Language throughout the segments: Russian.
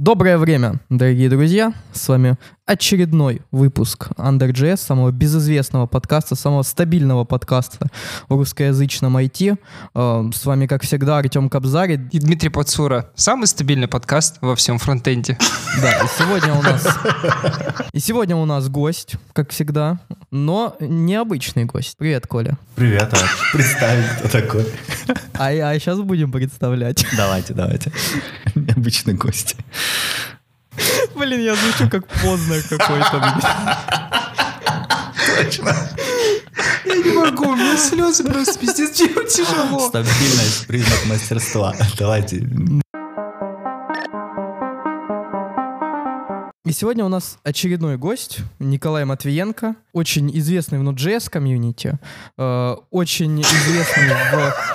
Доброе время, дорогие друзья. С вами очередной выпуск Under.js, самого безызвестного подкаста, самого стабильного подкаста в русскоязычном IT. Э, С вами, как всегда, Артем Кобзарь. И Дмитрий Пацура. Самый стабильный подкаст во всем фронтенде. Да, и сегодня у нас... И сегодня у нас гость, как всегда, но необычный гость. Привет, Коля. Привет, а представить, кто такой. А, а сейчас будем представлять. Давайте, давайте. Необычный гость. Блин, я звучу как Познер какой-то. Точно. Я не могу, у меня слезы просто пиздец тяжело. Стабильность, признак мастерства. Давайте. И сегодня у нас очередной гость, Николай Матвиенко, очень известный в Node.js комьюнити, э, очень известный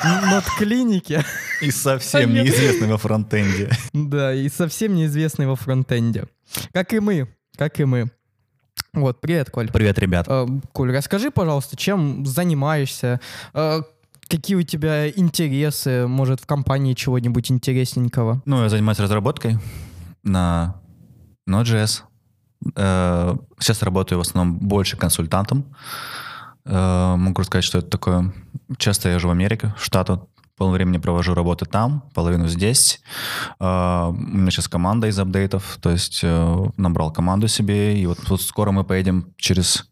в нод-клинике, И совсем неизвестный во фронтенде. да, и совсем неизвестный во фронтенде. Как и мы, как и мы. Вот, привет, Коль. Привет, ребят. Э, Коль, расскажи, пожалуйста, чем занимаешься, Э, какие у тебя интересы, может, в компании чего-нибудь интересненького? Ну, я занимаюсь разработкой на Node.js. Э, Сейчас работаю в основном больше консультантом. Э, Могу сказать, что это такое. Часто я живу в Америке, в Штатах. Половину времени провожу работы там, половину здесь. Э, У меня сейчас команда из апдейтов, то есть набрал команду себе, и вот скоро мы поедем через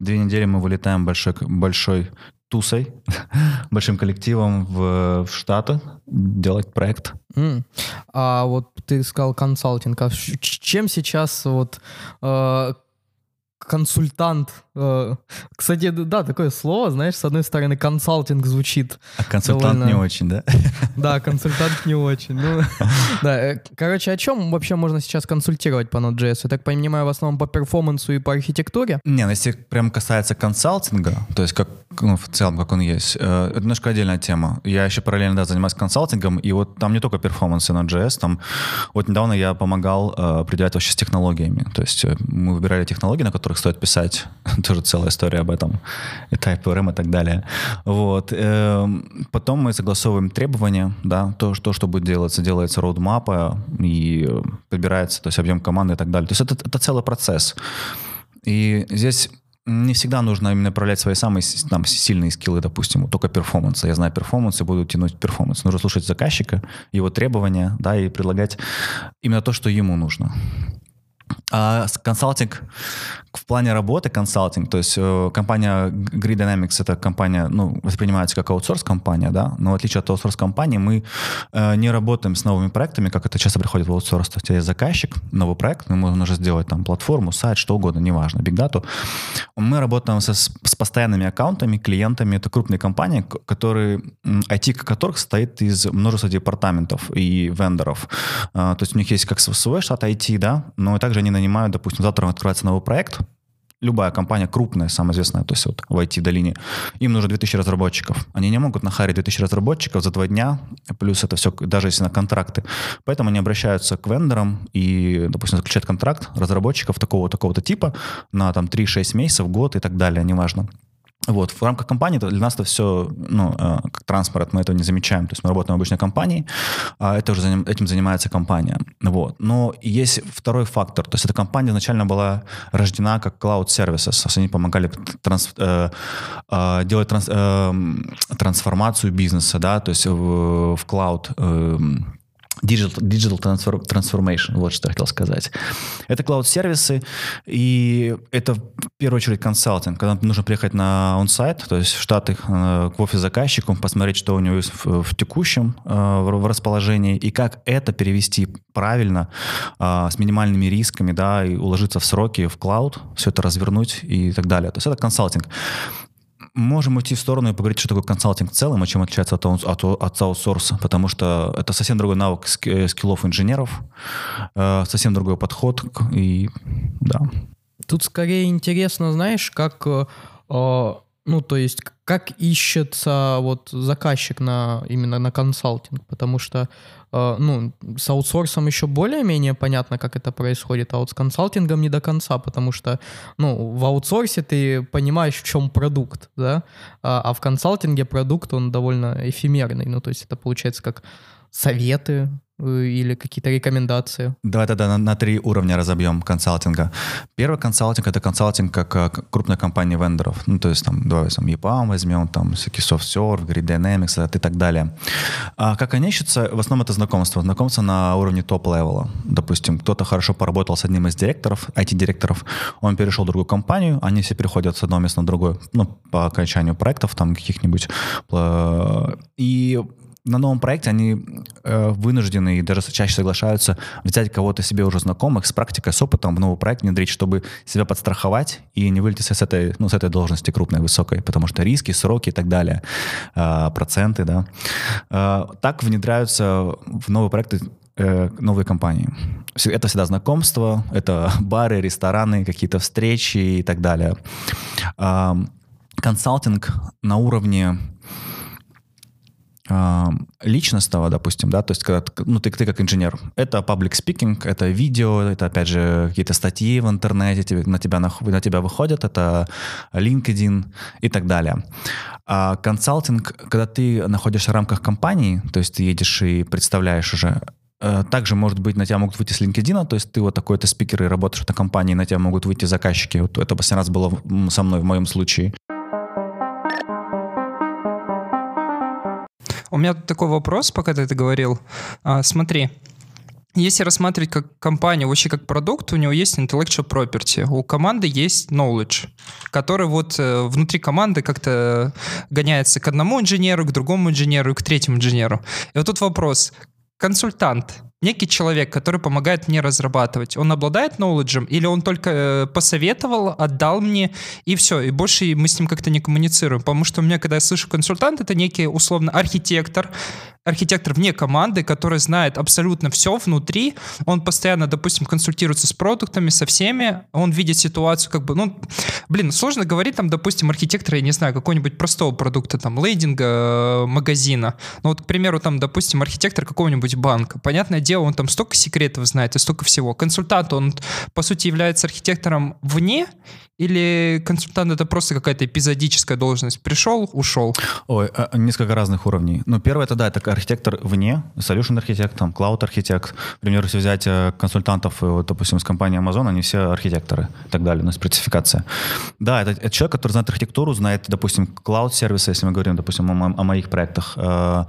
две недели мы вылетаем большой, большой тусой, большим коллективом в, в Штаты делать проект. М. А вот ты сказал консалтинг. А чем сейчас вот э, консультант? Э, кстати, да, такое слово, знаешь, с одной стороны консалтинг звучит. А консультант Довольно. не очень, да? Да, консультант не очень. Ну, да, э, короче, о чем вообще можно сейчас консультировать по Node.js? Я так понимаю, в основном по перформансу и по архитектуре? Не, ну если прям касается консалтинга, то есть как, ну, в целом, как он есть, э, это немножко отдельная тема. Я еще параллельно, да, занимаюсь консалтингом, и вот там не только перформансы на JS, там вот недавно я помогал определять вообще с технологиями. То есть мы выбирали технологии, на которых стоит писать, тоже целая история об этом, и TypeORM и так далее. Вот. эм, Потом мы согласовываем требования, да, то, что, что будет делаться, делается roadmap а и выбирается, то есть объем команды и так далее. То есть это, это целый процесс. И здесь не всегда нужно именно проявлять свои самые там, сильные skill ы, допустим, только performance а. Я знаю performance и буду тянуть performance. Нужно слушать заказчика, его требования, да, и предлагать именно то, что ему нужно. А консалтинг в плане работы консалтинг, то есть э, компания Grid Dynamics это компания, ну, воспринимается как аутсорс компания, да, но в отличие от аутсорс компании мы э, не работаем с новыми проектами, как это часто приходит в аутсорс. То есть есть заказчик, новый проект, мы можем уже сделать там платформу, сайт, что угодно, неважно, Data. Мы работаем со- с, постоянными аккаунтами, клиентами, это крупные компании, которые, IT которых состоит из множества департаментов и вендоров. А, То есть у них есть как свой штат IT, да, но также они нанимают, допустим, завтра открывается новый проект, любая компания крупная, самая известная, то есть вот в IT-долине, им нужно 2000 разработчиков. Они не могут нахарить 2000 разработчиков за два дня, плюс это все, даже если на контракты. Поэтому они обращаются к вендорам и, допустим, заключают контракт разработчиков такого-такого-то типа на там 3-6 месяцев, год и так далее, неважно. Вот, в рамках компании для нас это все, ну, э, как транспорт, мы этого не замечаем. То есть мы работаем в обычной компании, а это уже этим занимается компания. Вот. Но есть второй фактор. То есть эта компания изначально была рождена как cloud services. Они помогали транс- э, э, делать транс- эм, трансформацию бизнеса, да, то есть в, в cloud эм, Digital, digital transformation, вот что я хотел сказать. Это клауд-сервисы, и это в первую очередь консалтинг, когда нужно приехать на онсайт, то есть в Штаты э, к офис заказчику, посмотреть, что у него есть в, в текущем э, в расположении, и как это перевести правильно, э, с минимальными рисками, да, и уложиться в сроки в клауд, все это развернуть и так далее. То есть это консалтинг. Можем уйти в сторону и поговорить, что такое консалтинг в целом, и чем отличается от, от, от аутсорса, потому что это совсем другой навык э, скиллов инженеров, э, совсем другой подход, и да. Тут скорее интересно, знаешь, как, э, э, ну, то есть, как ищется вот заказчик на именно на консалтинг, потому что, ну, с аутсорсом еще более-менее понятно, как это происходит, а вот с консалтингом не до конца, потому что, ну, в аутсорсе ты понимаешь, в чем продукт, да, а, а в консалтинге продукт, он довольно эфемерный, ну, то есть это получается как советы, э, или какие-то рекомендации? Давай тогда на, на три уровня разобьем консалтинга. Первый консалтинг — это консалтинг как, как крупная компания вендоров. Ну, то есть там, давай там EPAM возьмем, там всякие SoftServe, Grid Dynamics и так далее. А как они ищутся? В основном это знакомство. Знакомство на уровне top-level а. Допустим, кто-то хорошо поработал с одним из директоров, IT-директоров, он перешел в другую компанию, они все переходят с одного места на другое, ну, по окончанию проектов там каких-нибудь. И на новом проекте они э, вынуждены и даже чаще соглашаются взять кого-то себе уже знакомых с практикой, с опытом в новый проект внедрить, чтобы себя подстраховать и не вылететь с этой, ну, с этой должности крупной, высокой, потому что риски, сроки и так далее, э, проценты, да. Э, так внедряются в новые проекты э, новые компании. Это всегда знакомство, это бары, рестораны, какие-то встречи и так далее. Консалтинг на уровне личностного, допустим, да, то есть когда ну, ты, ты как инженер, это public speaking, это видео, это, опять же, какие-то статьи в интернете тебе, на, тебя, на, на тебя выходят, это LinkedIn и так далее. А консалтинг, когда ты находишься в рамках компании, то есть ты едешь и представляешь уже э, также, может быть, на тебя могут выйти с LinkedIn, то есть ты вот такой-то спикер и работаешь этой компании, на тебя могут выйти заказчики. Вот это последний раз было со мной в моем случае. У меня такой вопрос, пока ты это говорил. А, смотри, если рассматривать как компанию, вообще как продукт, у него есть intellectual property, у команды есть knowledge, который вот э, внутри команды как-то гоняется к одному инженеру, к другому инженеру и к третьему инженеру. И вот тут вопрос. Консультант некий человек, который помогает мне разрабатывать, он обладает knowledge или он только э, посоветовал, отдал мне, и все, и больше мы с ним как-то не коммуницируем. Потому что у меня, когда я слышу консультант, это некий, условно, архитектор, архитектор вне команды, который знает абсолютно все внутри, он постоянно, допустим, консультируется с продуктами, со всеми, он видит ситуацию, как бы, ну, блин, сложно говорить, там, допустим, архитектора, я не знаю, какого-нибудь простого продукта, там, лейдинга, э, магазина. Ну, вот, к примеру, там, допустим, архитектор какого-нибудь банка. Понятное дело, дело, он там столько секретов знает и столько всего. Консультант, он, по сути, является архитектором вне или консультант это просто какая-то эпизодическая должность? Пришел, ушел? Ой, а, несколько разных уровней. Ну, первое, это да, это архитектор вне, solution архитект, там, cloud архитект. Например, если взять э, консультантов, э, вот, допустим, с компании Amazon, они все архитекторы и так далее, у нас спецификация. Да, это, это человек, который знает архитектуру, знает, допустим, cloud-сервисы, если мы говорим, допустим, о, о моих проектах, э,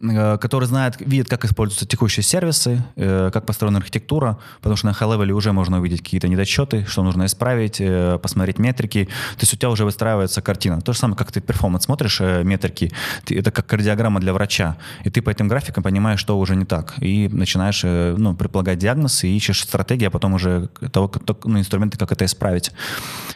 э, который знает, видит, как используются текущие сервисы, э, как построена архитектура, потому что на high-level уже можно увидеть какие-то недочеты, что нужно исправить, э, посмотреть метрики, то есть у тебя уже выстраивается картина. То же самое, как ты перформанс смотришь, э, метрики, ты, это как кардиограмма для врача, и ты по этим графикам понимаешь, что уже не так, и начинаешь э, ну, предполагать диагноз, и ищешь стратегии, а потом уже того, ну, инструменты, как это исправить.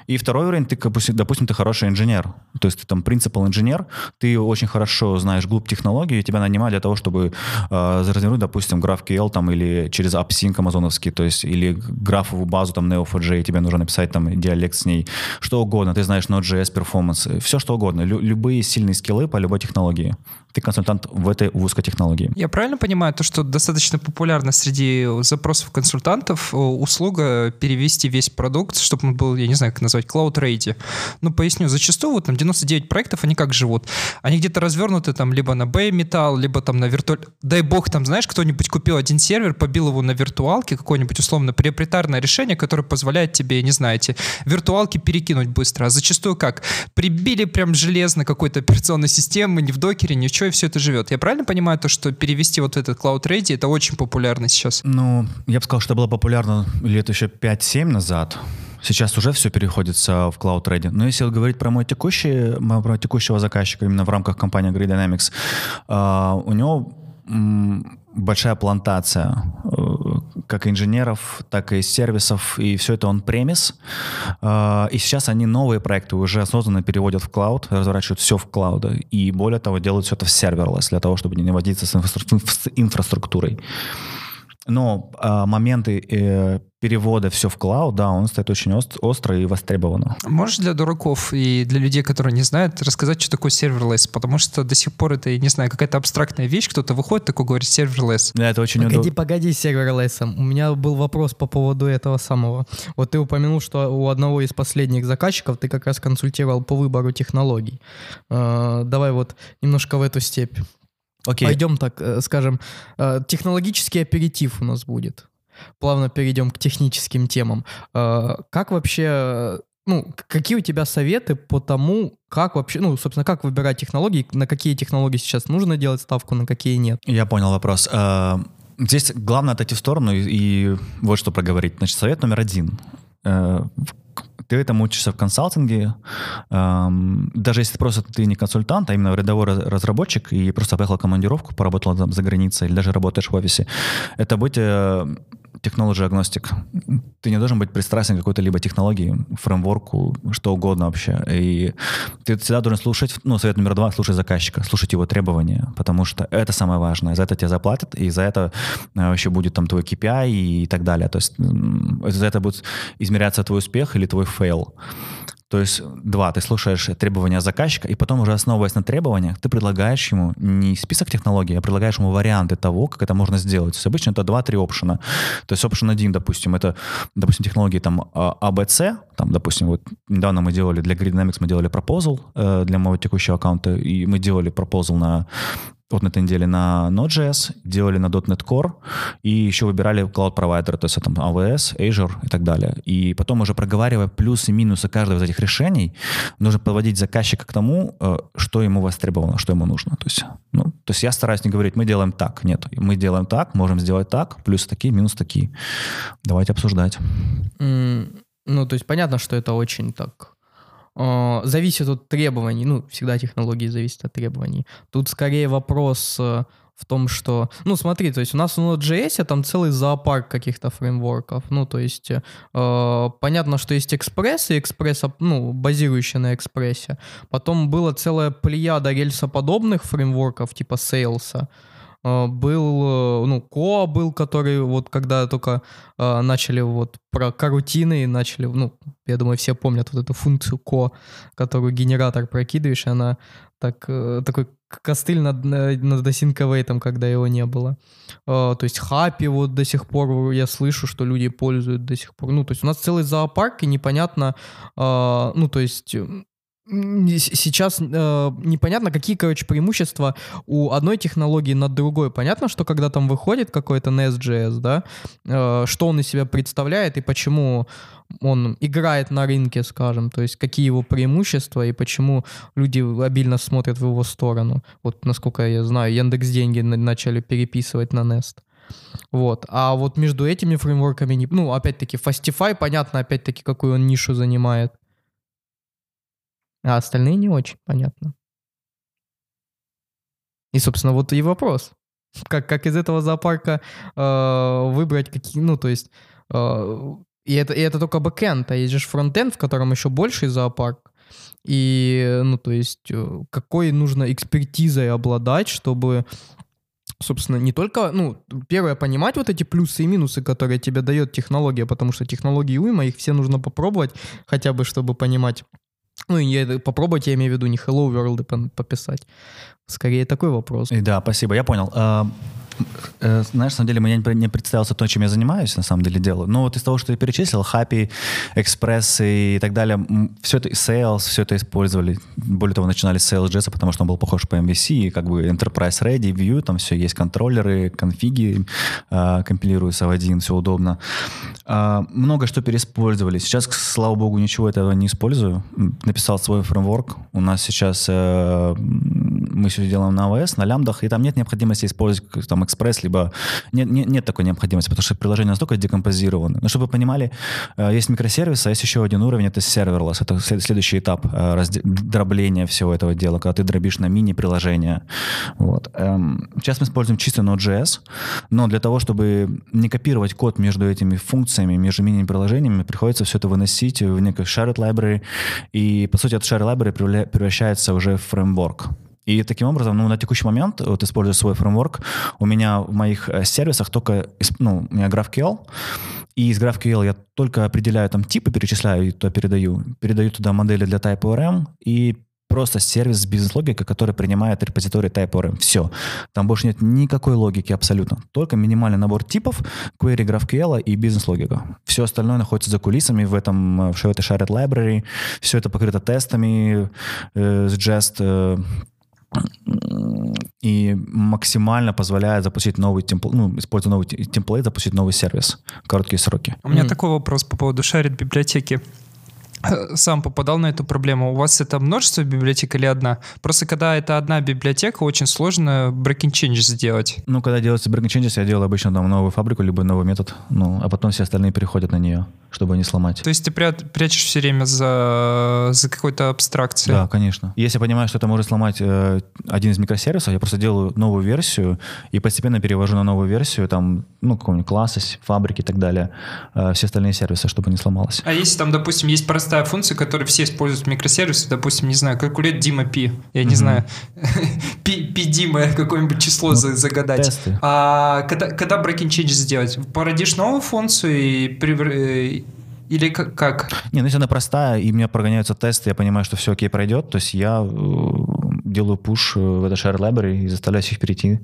И второй уровень, ты, допустим, ты хороший инженер, то есть ты там принципал инженер, ты очень хорошо знаешь глубь технологии, тебя нанимают для того, чтобы э, развернуть, допустим, GraphQL там или через AppSync амазоновский, то есть или графовую базу там Neo4j, тебе нужно написать там диалект с ней, что угодно, ты знаешь Node.js, Performance, все что угодно, Лю- любые сильные скиллы по любой технологии. Ты консультант в этой узкой технологии. Я правильно понимаю, то, что достаточно популярно среди запросов консультантов э, услуга перевести весь продукт, чтобы он был, я не знаю, как назвать, cloud ready. Ну, поясню, зачастую вот там 99 проектов, они как живут? Они где-то развернуты там либо на Bay Metal, либо там на виртуаль... Дай бог, там, знаешь, кто-нибудь купил один сервер, побил его на виртуалке, какое-нибудь условно приоритарное решение, которое позволяет тебе, не знаете, виртуалки перекинуть быстро. А зачастую как? Прибили прям железно какой-то операционной системы, не в докере, ничего, и все это живет. Я правильно понимаю то, что перевести вот этот Cloud Ready, это очень популярно сейчас? Ну, я бы сказал, что было популярно лет еще 5-7 назад. Сейчас уже все переходится в Cloud Ready. Но если говорить про мой текущий, про текущего заказчика именно в рамках компании Grid Dynamics, uh, у него большая плантация э, как инженеров, так и сервисов, и все это он премис. Э, и сейчас они новые проекты уже осознанно переводят в клауд, разворачивают все в клауд, и более того, делают все это в серверлess, для того, чтобы не водиться с, инфраструктурой. Но э, моменты э, перевода все в клауд, да, он стоит очень ост- остро и востребованно. Можешь для дураков и для людей, которые не знают, рассказать, что такое serverless? Потому что до сих пор это, не знаю, какая-то абстрактная вещь, кто-то выходит такой говорит serverless. Да, это очень Погоди, удобно. погоди, serverless. У меня был вопрос по поводу этого самого. Вот ты упомянул, что у одного из последних заказчиков ты как раз консультировал по выбору технологий. Э, давай вот немножко в эту степь. Окей. Пойдем так, э, скажем, э, технологический аперитив у нас будет. Плавно перейдем к техническим темам. Э, Как вообще, э, ну, какие у тебя советы по тому, как вообще, ну, собственно, как выбирать технологии, на какие технологии сейчас нужно делать ставку, на какие нет? Я понял вопрос. Э, Здесь главное отойти в сторону и, вот что проговорить. Значит, совет номер один. Э, Ты этому учишься в консалтинге. Даже если просто ты не консультант, а именно рядовой раз- разработчик и просто поехал в командировку, поработал там за границей или даже работаешь в офисе, это быть э, технологий агностик. Ты не должен быть пристрастен к какой-то либо технологии, фреймворку, что угодно вообще. И ты всегда должен слушать, ну, совет номер два, слушать заказчика, слушать его требования, потому что это самое важное. За это тебе заплатят, и за это э, вообще будет там твой KPI и так далее. То есть за это будет измеряться твой успех или твой fail. То есть, два, ты слушаешь требования заказчика, и потом уже основываясь на требованиях, ты предлагаешь ему не список технологий, а предлагаешь ему варианты того, как это можно сделать. То есть обычно это два-три option а. То есть option один, допустим, это, допустим, технологии там а, ABC, там, допустим, вот недавно мы делали для Grid Dynamics, мы делали proposal э, для моего текущего аккаунта, и мы делали proposal на вот на этой неделе на Node.js, делали на .NET Core, и еще выбирали cloud-провайдеры, то есть там AWS, Azure и так далее. И потом уже проговаривая плюсы и минусы каждого из этих решений, нужно подводить заказчика к тому, э, что ему востребовано, что ему нужно. То есть, ну, то есть я стараюсь не говорить, мы делаем так. Нет, мы делаем так, можем сделать так, плюсы такие, минусы такие. Давайте обсуждать. М, Ну, то есть понятно, что это очень так э, зависит от требований. Ну, всегда технологии зависят от требований. Тут скорее вопрос э, в том, что... Ну, смотри, то есть у нас в Node.js там целый зоопарк каких-то фреймворков. Ну, то есть э, понятно, что есть экспресс и экспресс, ну, базирующий на экспрессе. Потом была целая плеяда рельсоподобных фреймворков типа Sales. Э, Был, э, ну, Коа был, который вот когда только э, начали вот про карутины, начали, ну, я думаю, все помнят вот эту функцию ко, которую генератор прокидываешь, и она так, такой костыль над, на- над осинковейтом, когда его не было. То есть хапи вот до сих пор я слышу, что люди пользуют до сих пор. Ну, то есть у нас целый зоопарк, и непонятно, ну, то есть сейчас э, непонятно, какие, короче, преимущества у одной технологии над другой. Понятно, что когда там выходит какой-то Nest.js, да, э, что он из себя представляет и почему он играет на рынке, скажем, то есть какие его преимущества и почему люди обильно смотрят в его сторону. Вот, насколько я знаю, Яндекс деньги на- начали переписывать на Nest. Вот. А вот между этими фреймворками, ну, опять-таки, Fastify, понятно, опять-таки, какую он нишу занимает. А остальные не очень понятно. И, собственно, вот и вопрос. Как, как из этого зоопарка э, выбрать какие, ну, то есть, э, и, это, и это только бэкэнд, а есть же фронтенд, в котором еще больший зоопарк. И, ну, то есть, э, какой нужно экспертизой обладать, чтобы, собственно, не только, ну, первое, понимать вот эти плюсы и минусы, которые тебе дает технология, потому что технологии уйма, их все нужно попробовать, хотя бы, чтобы понимать, ну, я, попробовать, я имею в виду, не Hello World пон- пописать. Скорее такой вопрос. И да, спасибо, я понял. А, э, Знаешь, на самом деле, мне не- представился то, чем я занимаюсь, на самом деле делаю. Но вот из того, что ты перечислил, Happy, Express и так далее, все это, Sales, все это использовали. Более того, начинали с Sales.js, потому что он был похож по MVC, и как бы Enterprise Ready, View, там все есть, контроллеры, конфиги, а, компилируются в один, все удобно. А, Много что переиспользовали. Сейчас, слава богу, ничего этого не использую. Написал свой фреймворк. У нас сейчас э, мы все делаем на AWS, на лямбдах, и там нет необходимости использовать там экспресс, либо нет, нет, нет такой необходимости, потому что приложения настолько декомпозированы. Но чтобы вы понимали, э, есть микросервисы, а есть еще один уровень, это serverless. Это след- следующий этап э, дробления всего этого дела, когда ты дробишь на мини-приложения. Вот. Эм, Сейчас мы используем чисто Node.js, но для того, чтобы не копировать код между этими функциями, между мини-приложениями, приходится все это выносить в некую shared library, и, по сути, этот shared library превращается уже в фреймворк. И таким образом, ну, на текущий момент, вот используя свой фреймворк, у меня в моих э, сервисах только, ну, у меня GraphQL, и из GraphQL я только определяю там типы, перечисляю и туда передаю. Передаю туда модели для TypeORM и просто сервис с бизнес-логикой, который принимает репозиторий TypeORM. Все. Там больше нет никакой логики абсолютно. Только минимальный набор типов, query GraphQL и бизнес-логика. Все остальное находится за кулисами в этом, э, в этой shared library. Все это покрыто тестами э, с Jest, э, и максимально позволяет запустить новый темплейт, ну, используя новый темплейт, запустить новый сервис в короткие сроки. У меня mm. такой вопрос по поводу шарит библиотеки сам попадал на эту проблему. У вас это множество библиотек или одна? Просто когда это одна библиотека, очень сложно breaking changes сделать. Ну, когда делается breaking changes, я делаю обычно там новую фабрику, либо новый метод, ну, а потом все остальные переходят на нее, чтобы не сломать. То есть ты пря прячешь все время за, за какой-то абстракцией? Да, конечно. Если я понимаю, что это может сломать э, один из микросервисов, я просто делаю новую версию и постепенно перевожу на новую версию, там, ну, какого-нибудь класса, фабрики и так далее, э, все остальные сервисы, чтобы не сломалось. А если там, допустим, есть просто простая функция, которую все используют в микросервисе, допустим, не знаю, калькулят Дима Пи, я не знаю, Пи, Дима, какое-нибудь число загадать. А когда, breaking change сделать? Породишь новую функцию и при, или как? Не, ну если она простая, и у меня прогоняются тесты, я понимаю, что все окей пройдет, то есть я э, делаю пуш э, в это share library и заставляю их перейти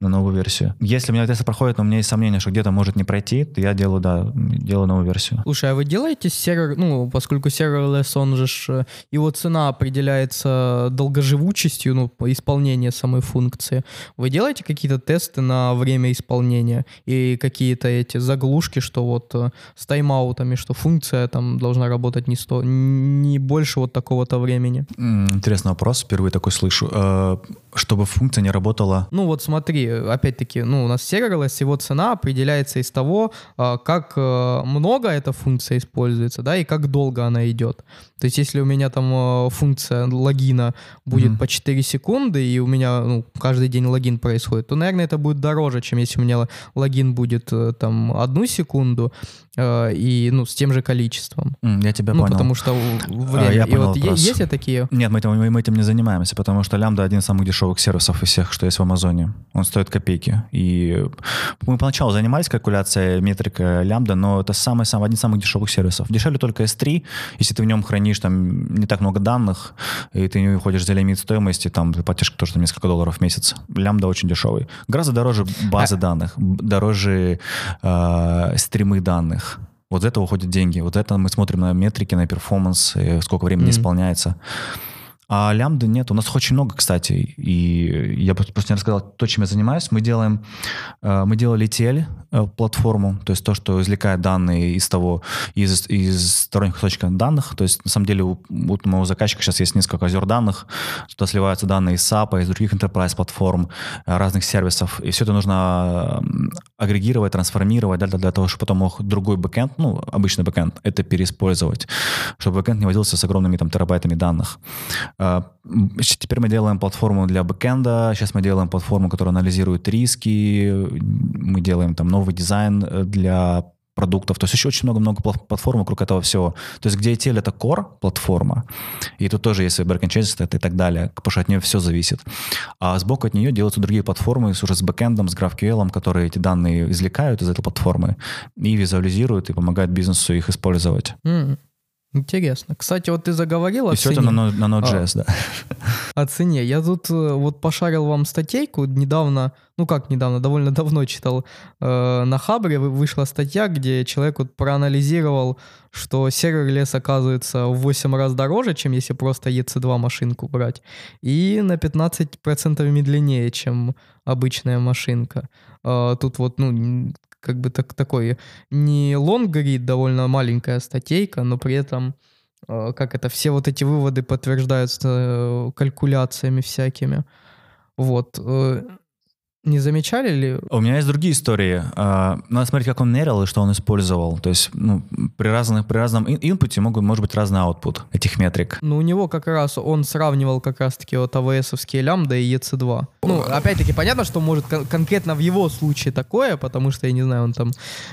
на новую версию. Если у меня тесты проходят, но у меня есть сомнение, что где-то может не пройти, то я делаю, да, делаю новую версию. Слушай, а вы делаете сервер, ну, поскольку serverless, он же, э, его цена определяется долгоживучестью, ну, исполнения самой функции. Вы делаете какие-то тесты на время исполнения и какие-то эти заглушки, что вот с тайм-аутами, что функция там должна работать не, сто, не больше вот такого-то времени. Интересный вопрос, впервые такой слышу. Э, чтобы функция не работала... Ну вот смотри, опять-таки, ну у нас serverless, его цена определяется из того, э, как э, много эта функция используется, да, и как долго она идет. То есть если у меня там функция логина будет mm-hmm. по 4 секунды, и у меня ну, каждый день логин происходит, то, наверное, это будет дороже, чем если у меня логин будет там одну секунду, и ну, с тем же количеством. Я тебя ну, понял. потому что время. А, я и понял вот вопрос. есть такие? Нет, мы этим, мы этим не занимаемся, потому что лямбда один из самых дешевых сервисов из всех, что есть в Амазоне. Он стоит копейки. И мы поначалу занимались калькуляцией метрика лямбда, но это самый, самый, один из самых дешевых сервисов. Дешевле только S3, если ты в нем хранишь там не так много данных, и ты не уходишь за лимит стоимости, там ты платишь тоже там, несколько долларов в месяц. Лямбда очень дешевый. Гораздо дороже базы а... данных, дороже э, стримы данных. Вот за это уходят деньги. Вот это мы смотрим на метрики, на перформанс, сколько времени mm-hmm. исполняется. А лямбды нет. У нас очень много, кстати. И я просто не рассказал то, чем я занимаюсь. Мы делаем, э, мы делали ETL э, платформу, то есть то, что извлекает данные из того, из, из сторонних источников данных. То есть на самом деле у, у моего заказчика сейчас есть несколько озер данных, туда сливаются данные из SAP, из других enterprise платформ, э, разных сервисов. И все это нужно агрегировать, трансформировать для, для того, чтобы потом мог другой бэкэнд, ну, обычный бэкэнд, это переиспользовать, чтобы бэкэнд не возился с огромными там терабайтами данных. А, теперь мы делаем платформу для бэкэнда, сейчас мы делаем платформу, которая анализирует риски, мы делаем там новый дизайн э, для продуктов. То есть еще очень много-много платформ вокруг этого всего. То есть где ETL — это core платформа, и тут тоже есть backend это и так далее, потому что от нее все зависит. А сбоку от нее делаются другие платформы уже с бэкэндом, с GraphQL, которые эти данные извлекают из этой платформы и визуализируют, и помогают бизнесу их использовать. Mm. Интересно. Кстати, вот ты заговорил о И цене. все это на, на Node.js, а, да. О цене. Я тут э, вот пошарил вам статейку недавно, ну как недавно, довольно давно читал, э, на Хабре вышла статья, где человек вот проанализировал, что сервер лес оказывается в 8 раз дороже, чем если просто EC2 машинку брать, и на 15% медленнее, чем обычная машинка. Э, тут вот, ну, как бы так, такой не лонгрид, довольно маленькая статейка, но при этом э, как это, все вот эти выводы подтверждаются э, калькуляциями всякими. Вот. Не замечали ли? У меня есть другие истории. А, надо смотреть, как он мерил и что он использовал. То есть ну, при, разных, при разном инпуте могут, может быть разный output этих метрик. Ну, у него как раз он сравнивал как раз-таки вот АВСовские лямбда и EC2. Ну, опять-таки, понятно, что может кон- конкретно в его случае такое, потому что, я не знаю, он там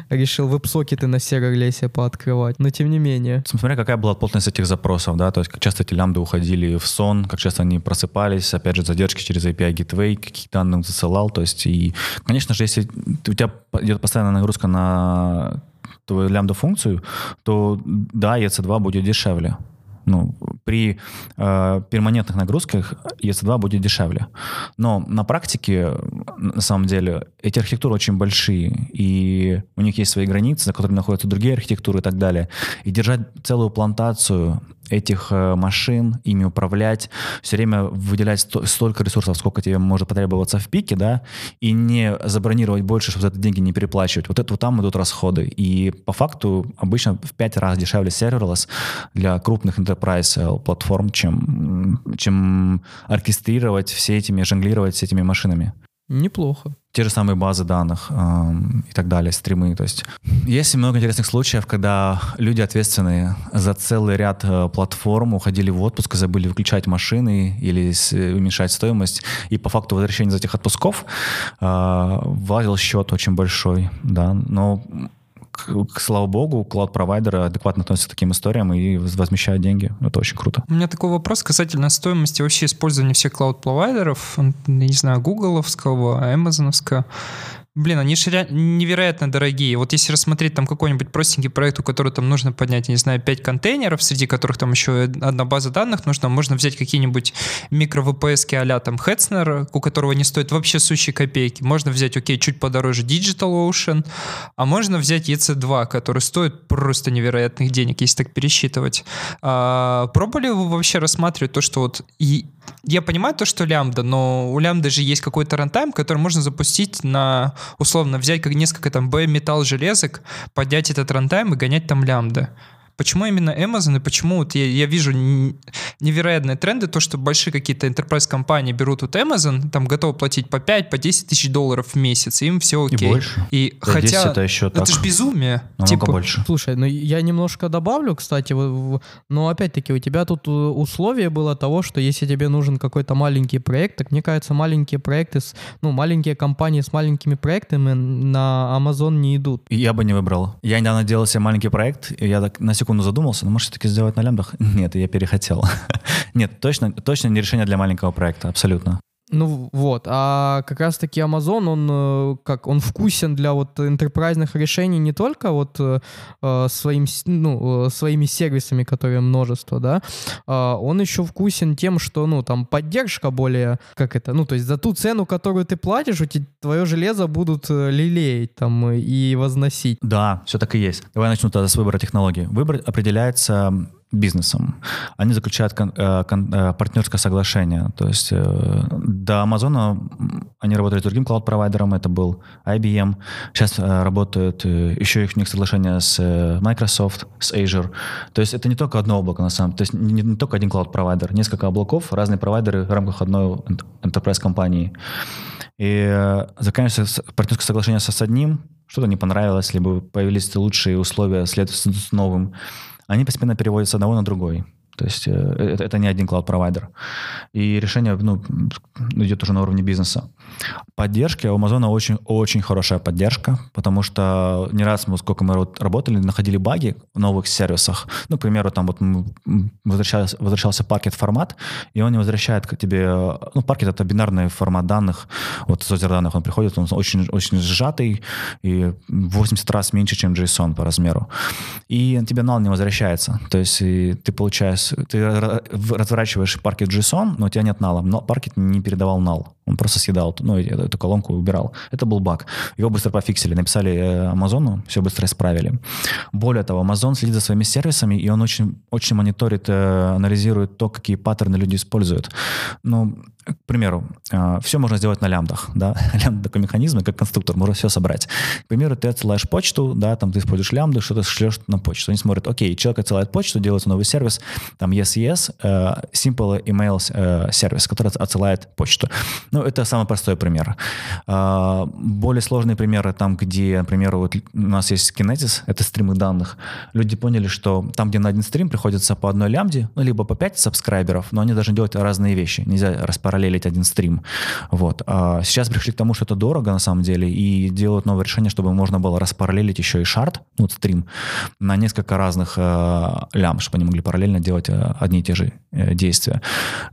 решил веб-сокеты на сервер-лесе пооткрывать, но тем не менее. Смотря какая была плотность этих запросов, да, то есть как часто эти лямбды уходили в сон, как часто они просыпались, опять же, задержки через API Gateway, какие данные он засылал, то есть и, конечно же, если у тебя идет постоянная нагрузка на твою лямбда-функцию, то да, EC2 будет дешевле. Ну, при э, перманентных нагрузках EC2 будет дешевле. Но на практике на самом деле, эти архитектуры очень большие, и у них есть свои границы, за которыми находятся другие архитектуры и так далее. И держать целую плантацию этих э, машин, ими управлять, все время выделять столько ресурсов, сколько тебе может потребоваться в пике, да, и не забронировать больше, чтобы за это деньги не переплачивать. Вот это вот там идут расходы. И по факту обычно в пять раз дешевле serverless для крупных enterprise платформ, чем, чем оркестрировать все этими, жонглировать с этими машинами. Неплохо. Те же самые базы данных э, и так далее, стримы. То есть есть много интересных случаев, когда люди, ответственные за целый ряд э, платформ, уходили в отпуск, забыли выключать машины или с, э, уменьшать стоимость, и по факту возвращения из этих отпусков э, влазил счет очень большой. Да? Но слава богу, клауд-провайдеры адекватно относятся к таким историям и возмещают деньги. Это очень круто. У меня такой вопрос касательно стоимости вообще использования всех клауд-провайдеров, не знаю, гугловского, амазоновского. Блин, они же невероятно дорогие. Вот если рассмотреть там какой-нибудь простенький проект, у которого там нужно поднять, не знаю, 5 контейнеров, среди которых там еще одна база данных нужна, можно взять какие-нибудь микро-VPS а там Hetzner, у которого не стоит вообще сущие копейки. Можно взять, окей, чуть подороже DigitalOcean, а можно взять EC2, который стоит просто невероятных денег, если так пересчитывать. А, пробовали вы вообще рассматривать то, что вот и я понимаю то, что лямбда, но у лямбды же есть какой-то runtime, который можно запустить на, условно, взять как несколько там bare metal железок, поднять этот runtime и гонять там лямбда. Почему именно Amazon и почему вот я, я вижу невероятные тренды, то, что большие какие-то enterprise компании берут вот Amazon, там готовы платить по 5, по 10 тысяч долларов в месяц, и им все окей. И больше. И да, хотя это еще это так. же безумие. Намного типа, больше. Слушай, ну я немножко добавлю, кстати, но опять-таки у тебя тут э, условие было того, что если тебе нужен какой-то маленький проект, так мне кажется, маленькие проекты, с, ну маленькие компании с маленькими проектами на Amazon не идут. Я бы не выбрал. Я недавно делал себе маленький проект, и я так на секунду задумался, ну, может, все-таки сделать на лямбдах? Нет, я перехотел. Нет, точно, точно не решение для маленького проекта, абсолютно. Ну вот, а как раз-таки Amazon, он э, как, он вкусен для вот интерпрайзных решений не только вот э, э своим, ну, э, своими сервисами, которые множество, да, э, он еще вкусен тем, что, ну, там, поддержка более, как это, ну, то есть за ту цену, которую ты платишь, у тебя твое железо будут лелеять там и возносить. Да, все так и есть. Давай начну тогда с выбора технологии. Выбор определяется бизнесом. Они заключают кон, э, кон, э, партнерское соглашение. То есть э, до Амазона они работали с другим клауд-провайдером, это был IBM. Сейчас работают еще их у них соглашение с Microsoft, с Azure. То есть это не только одно облако, на самом деле. То есть не, не только один клауд-провайдер, несколько облаков, разные провайдеры в рамках одной enterprise-компании. И заканчивается партнерское соглашение с одним, что-то не понравилось, либо появились лучшие условия, следует с новым они постепенно переводятся с одного на другой. То есть э, это, это не один клауд-провайдер. И решение ну, идет уже на уровне бизнеса. Поддержки у Амазона очень-очень хорошая поддержка, потому что не раз мы, сколько мы работали, находили баги в новых сервисах. Ну, к примеру, там вот возвращался, возвращался паркет формат, и он не возвращает к тебе... Ну, паркет — это бинарный формат данных. Вот с данных он приходит, он очень, очень сжатый, и 80 раз меньше, чем JSON по размеру. И тебе null не возвращается. То есть ты получаешь... Ты разворачиваешь паркет JSON, но у тебя нет null. Но паркет не передавал null. Он просто съедал, ну, эту колонку убирал. Это был баг. Его быстро пофиксили, написали э, Амазону, все быстро исправили. Более того, Amazon следит за своими сервисами, и он очень, очень мониторит, э, анализирует то, какие паттерны люди используют. Ну, к примеру, а, все можно сделать на лямбдах, да, лямбда такой механизм, как конструктор, можно все собрать. К примеру, ты отсылаешь почту, да, там ты используешь лямбды, что-то шлешь на почту. Они смотрят, окей, человек отсылает почту, делается новый сервис, там yes-yes, uh, Simple Email uh, сервис, который отсылает почту. Ну, это самый простой пример. Uh, более сложные примеры, там, где, например, вот у нас есть Kinesis, это стримы данных. Люди поняли, что там, где на один стрим приходится по одной лямбде, ну, либо по 5 сабскрайберов, но они должны делать разные вещи. Нельзя распоряжаться параллелить один стрим. Вот. А сейчас пришли к тому, что это дорого на самом деле, и делают новое решение, чтобы можно было распараллелить еще и шарт, ну, стрим, на несколько разных э, лям, чтобы они могли параллельно делать э, одни и те же э, действия.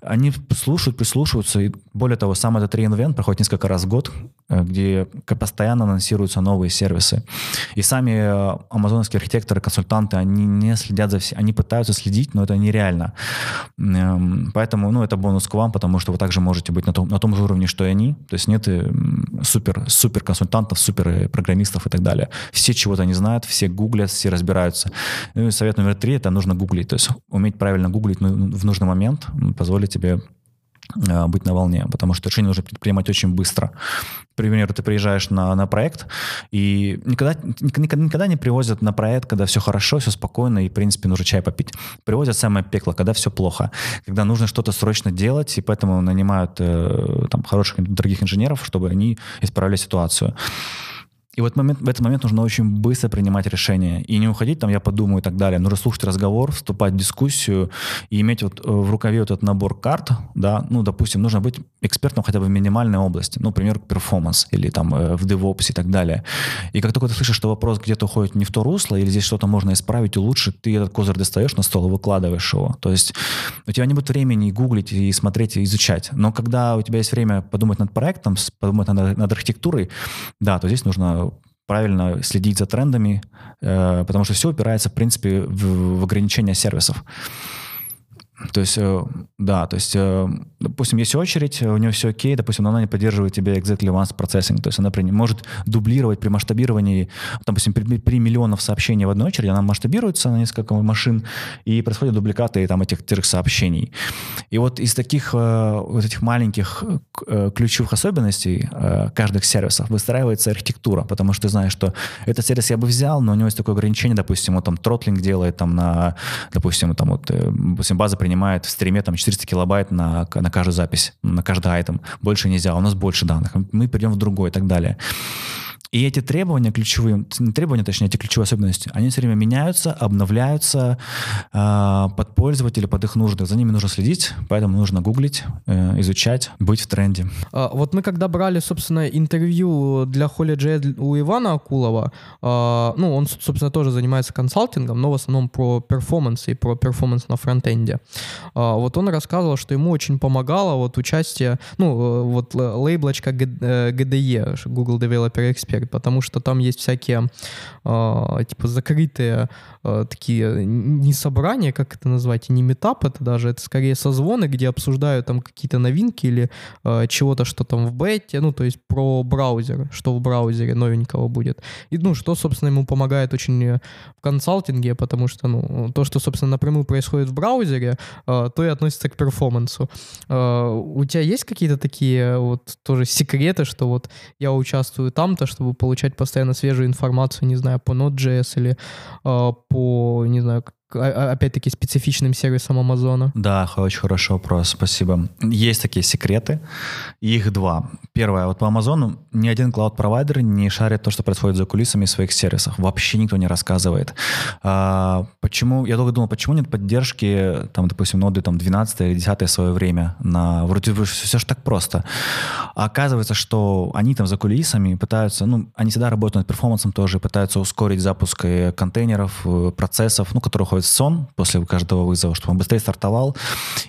Они слушают, прислушиваются, и более того, самое называем это реинвент, проходит несколько раз в год, э, где постоянно анонсируются новые сервисы. И сами амазоновские архитекторы, консультанты, они не следят за всем, они пытаются следить, но это нереально. Эм, поэтому, ну, это бонус к вам, потому что вы также можете быть на том, на том же уровне, что и они. То есть нет супер, супер консультантов, супер программистов и так далее. Все чего-то не знают, все гуглят, все разбираются. Ну и совет номер три — это нужно гуглить. То есть уметь правильно гуглить ну, в нужный момент позволит тебе Э, быть на волне, потому что решение нужно предпринимать очень быстро. К ты приезжаешь на, на проект, и никогда, никогда, никогда не привозят на проект, когда все хорошо, все спокойно, и, в принципе, нужно чай попить. Привозят самое пекло, когда все плохо, когда нужно что-то срочно делать, и поэтому нанимают э, там, хороших, дорогих инженеров, чтобы они исправляли ситуацию. И вот момент, в этот момент нужно очень быстро принимать решения. И не уходить там, я подумаю и так далее. Нужно слушать разговор, вступать в дискуссию и иметь вот э, в рукаве вот этот набор карт, да, ну, допустим, нужно быть экспертом хотя бы в минимальной области, ну, например, перформанс или там э, в DevOps и так далее. И как только ты слышишь, что вопрос где-то уходит не в то русло, или здесь что-то можно исправить, улучшить, ты этот козырь достаешь на стол и выкладываешь его. То есть у тебя не будет времени гуглить и смотреть, и изучать. Но когда у тебя есть время подумать над проектом, подумать над, над архитектурой, да, то здесь нужно правильно следить за трендами, э, потому что все упирается, в принципе, в, в ограничение сервисов. То есть, э, да, то есть, э, допустим, есть очередь, у нее все окей, допустим, она не поддерживает тебе exactly once processing, то есть она может дублировать при масштабировании, допустим, при, при миллионов сообщений в одной очереди, она масштабируется на несколько машин, и происходят дубликаты там, этих, этих сообщений. И вот из таких э, вот этих маленьких ключевых особенностей каждых сервисов выстраивается архитектура, потому что ты знаешь, что этот сервис я бы взял, но у него есть такое ограничение, допустим, он там тротлинг делает там на, допустим, там вот, допустим, база принимает в стриме там 400 килобайт на, на каждую запись, на каждый айтем. Больше нельзя, у нас больше данных. Мы перейдем в другой и так далее. И эти требования ключевые, не требования, точнее, эти ключевые особенности, они все время меняются, обновляются э, под пользователя, под их нужды. За ними нужно следить, поэтому нужно гуглить, э, изучать, быть в тренде. А, вот мы когда брали, собственно, интервью для Holy у Ивана Акулова, э, ну, он, собственно, тоже занимается консалтингом, но в основном про performance и про performance на фронтенде. Э, вот он рассказывал, что ему очень помогало вот участие, ну, э, вот лейблочка GDE, э, Google Developer Expert, проект, потому что там есть всякие э, типа закрытые э, такие не собрания, как это назвать, не метап это даже, это скорее созвоны, где обсуждают там какие-то новинки или э, чего-то, что там в бете, ну то есть про браузер, что в браузере новенького будет. И ну что, собственно, ему помогает очень в консалтинге, потому что ну то, что, собственно, напрямую происходит в браузере, э, то и относится к перформансу. Э, у тебя есть какие-то такие вот тоже секреты, что вот я участвую там-то, чтобы чтобы получать постоянно свежую информацию, не знаю, по Node.js или э, по, не знаю, опять-таки специфичным сервисом Амазона? Да, очень хороший вопрос, спасибо. Есть такие секреты, их два. Первое, вот по Амазону ни один клауд-провайдер не шарит то, что происходит за кулисами своих сервисов. Вообще никто не рассказывает. А, почему, я долго думал, почему нет поддержки, там, допустим, ноды там 12 или 10 в свое время, на, вроде бы все же так просто. А оказывается, что они там за кулисами пытаются, ну, они всегда работают над перформансом тоже, пытаются ускорить запуск э, контейнеров, э, процессов, ну, которые уходят сон после каждого вызова, чтобы он быстрее стартовал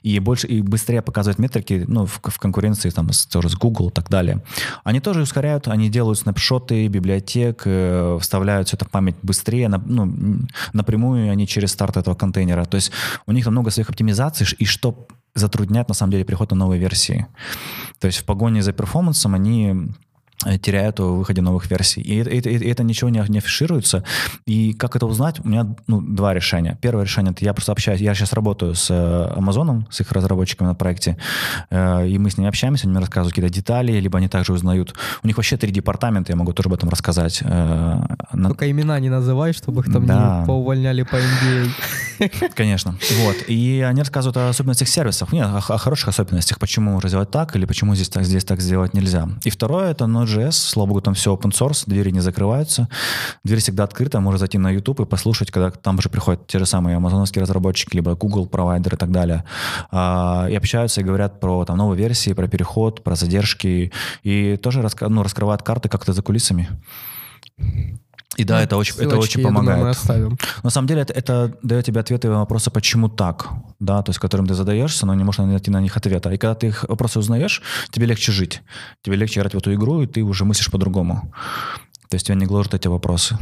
и больше и быстрее показывать метрики, ну, в, в конкуренции там с, тоже с Google и так далее. Они тоже ускоряют, они делают снапшоты библиотек, э, вставляют все это в память быстрее, на, ну, напрямую они через старт этого контейнера. То есть у них там много своих оптимизаций, и что затрудняет на самом деле приход на новые версии. То есть в погоне за перформансом они теряют в выходе новых версий. И это, это, это ничего не, не афишируется. И как это узнать? У меня ну, два решения. Первое решение, это я просто общаюсь, я сейчас работаю с Amazon, э, с их разработчиками на проекте, э, и мы с ними общаемся, они мне рассказывают какие-то детали, либо они также узнают. У них вообще три департамента, я могу тоже об этом рассказать. Только имена не называй, чтобы их там да. не поувольняли по MBA. Конечно. Вот. И они рассказывают о особенностях сервисов. Нет, о, о хороших особенностях, почему развивать так, или почему здесь так, здесь так сделать нельзя. И второе, это ну, Node.js, слава богу, там все open source, двери не закрываются, дверь всегда открыта, можно зайти на YouTube и послушать, когда там уже приходят те же самые амазоновские разработчики, либо Google провайдеры и так далее, а, и общаются и говорят про там новые версии, про переход, про задержки, и тоже ну, раскрывают карты как-то за кулисами. И да, Ну, это очень, это очень я думаю, помогает. мы оставим. На самом деле это, это дает тебе ответы на вопросы, почему так, да, то есть, которым ты задаешься, но не можешь найти на них ответа. И когда ты их вопросы узнаешь, тебе легче жить, тебе легче играть в эту игру, и ты уже мыслишь по-другому. То есть тебя не гложат эти вопросы.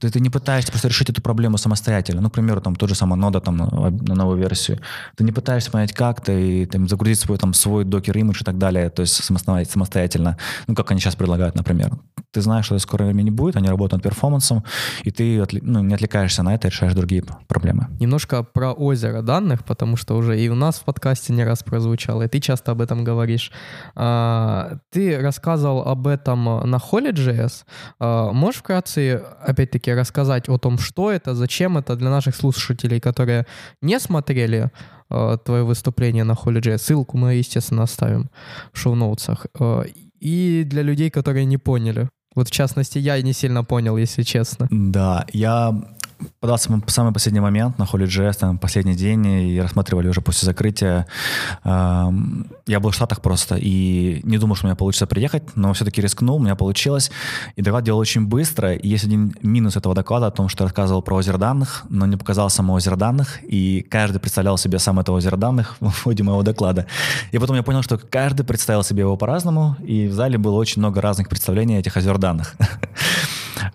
Ты, ты не пытаешься просто решить эту проблему самостоятельно. Ну, к примеру, там тот же самый нода там, на, на новую версию. Ты не пытаешься понять, как ты, и, там, загрузить свой, там, свой докер имидж и так далее, то есть самостоятельно, самостоятельно. Ну, как они сейчас предлагают, например. Ты знаешь, что это скоро времени не будет, они работают над перформансом, и ты ну, не отвлекаешься на это и решаешь другие проблемы. Немножко про озеро данных, потому что уже и у нас в подкасте не раз прозвучало, и ты часто об этом говоришь. А, Ты рассказывал об этом на Holy.js. А, Можешь вкратце, опять-таки, рассказать о том, что это, зачем это для наших слушателей, которые не смотрели а, твое выступление на Holy.js. Ссылку мы, естественно, оставим в шоу-ноутсах. А, И для людей, которые не поняли. Вот, в частности, я не сильно понял, если честно. Да, я подался в самый последний момент на Holy.js, там, последний день, и рассматривали уже после закрытия. Я был в Штатах просто, и не думал, что у меня получится приехать, но все-таки рискнул, у меня получилось. И доклад делал очень быстро, и есть один минус этого доклада о том, что я рассказывал про озеро данных, но не показал само озеро данных, и каждый представлял себе сам это озеро данных в ходе моего доклада. И потом я понял, что каждый представил себе его по-разному, и в зале было очень много разных представлений этих озер данных.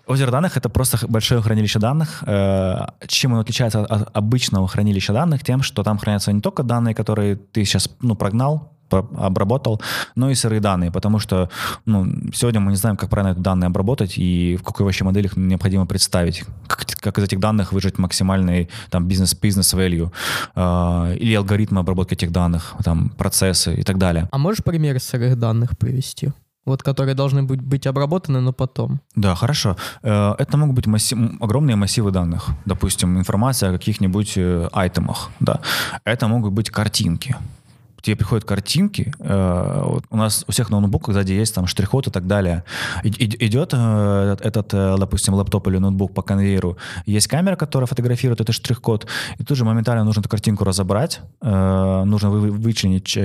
Озеро данных — это просто большое хранилище данных. Э, Чем оно отличается от обычного хранилища данных? Тем, что там хранятся не только данные, которые ты сейчас ну, прогнал, обработал, но и сырые данные, потому что ну, сегодня мы не знаем, как правильно эти данные обработать и в какой вообще модели их необходимо представить, как, как из этих данных выжать максимальный там, бизнес, бизнес value, э, или алгоритмы обработки этих данных, там, процессы и так далее. А можешь пример сырых данных привести? Вот которые должны быть, быть обработаны, но потом. Да, хорошо. Э, Это могут быть масси- м, огромные массивы данных. Допустим, информация о каких-нибудь э, айтемах. Да. Это могут быть картинки. Тебе приходят картинки, э, у нас у всех на ноутбуках сзади есть там штрих-код и так далее. И- Идет этот, допустим, лаптоп или ноутбук по конвейеру, есть камера, которая фотографирует этот штрих-код, и тут же моментально нужно эту картинку разобрать, нужно вы- вычленить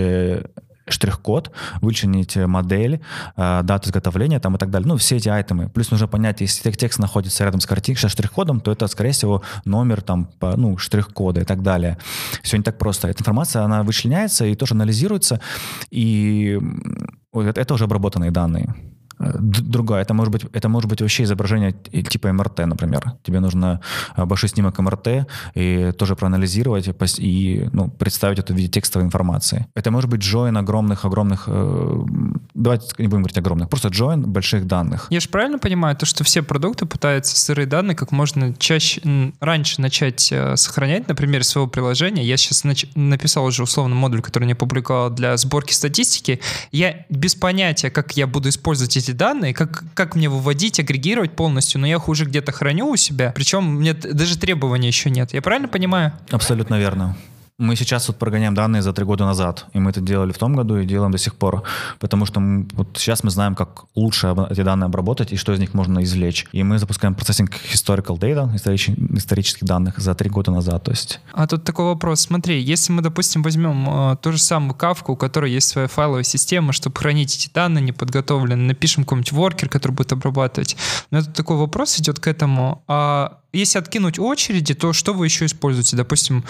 штрих-код, вычленить э, модель, э, дату изготовления там и так далее. Ну, все эти айтемы. Плюс нужно понять, если тек- текст находится рядом с картинкой, со штрих-кодом, то это, скорее всего, номер там, по- ну, штрих-кода и так далее. Все не так просто. Эта информация, она вычленяется и тоже анализируется, и это уже обработанные данные. Другая, это может быть, это может быть вообще изображение типа МРТ, например. Тебе нужно э, большой снимок МРТ и тоже проанализировать и ну, представить это в виде текстовой информации. Это может быть join огромных-огромных, э, давайте не будем говорить огромных, просто join больших данных. Я же правильно понимаю, то, что все продукты пытаются сырые данные как можно чаще, раньше начать э, сохранять, например, своего приложения. Я сейчас написал уже условно модуль, который не опубликовал для сборки статистики. Я без понятия, как я буду использовать эти данные, как, как мне выводить, агрегировать полностью, но я их уже где-то храню у себя, причем мне даже требований еще нет. Я правильно понимаю? Абсолютно верно. Мы сейчас вот прогоняем данные за три года назад, и мы это делали в том году и делаем до сих пор, потому что мы- вот сейчас мы знаем, как лучше эти данные обработать и что из них можно извлечь. И мы запускаем процессинг historical data, историч- исторических данных за три года назад. То есть А тут такой вопрос. Смотри, если мы, допустим, возьмем э, ту же самую кавку, у которой есть своя файловая система, чтобы хранить эти данные неподготовленные, напишем какой-нибудь воркер, который будет обрабатывать. Но это такой вопрос идет к этому. А если откинуть очереди, то что вы еще используете? Допустим,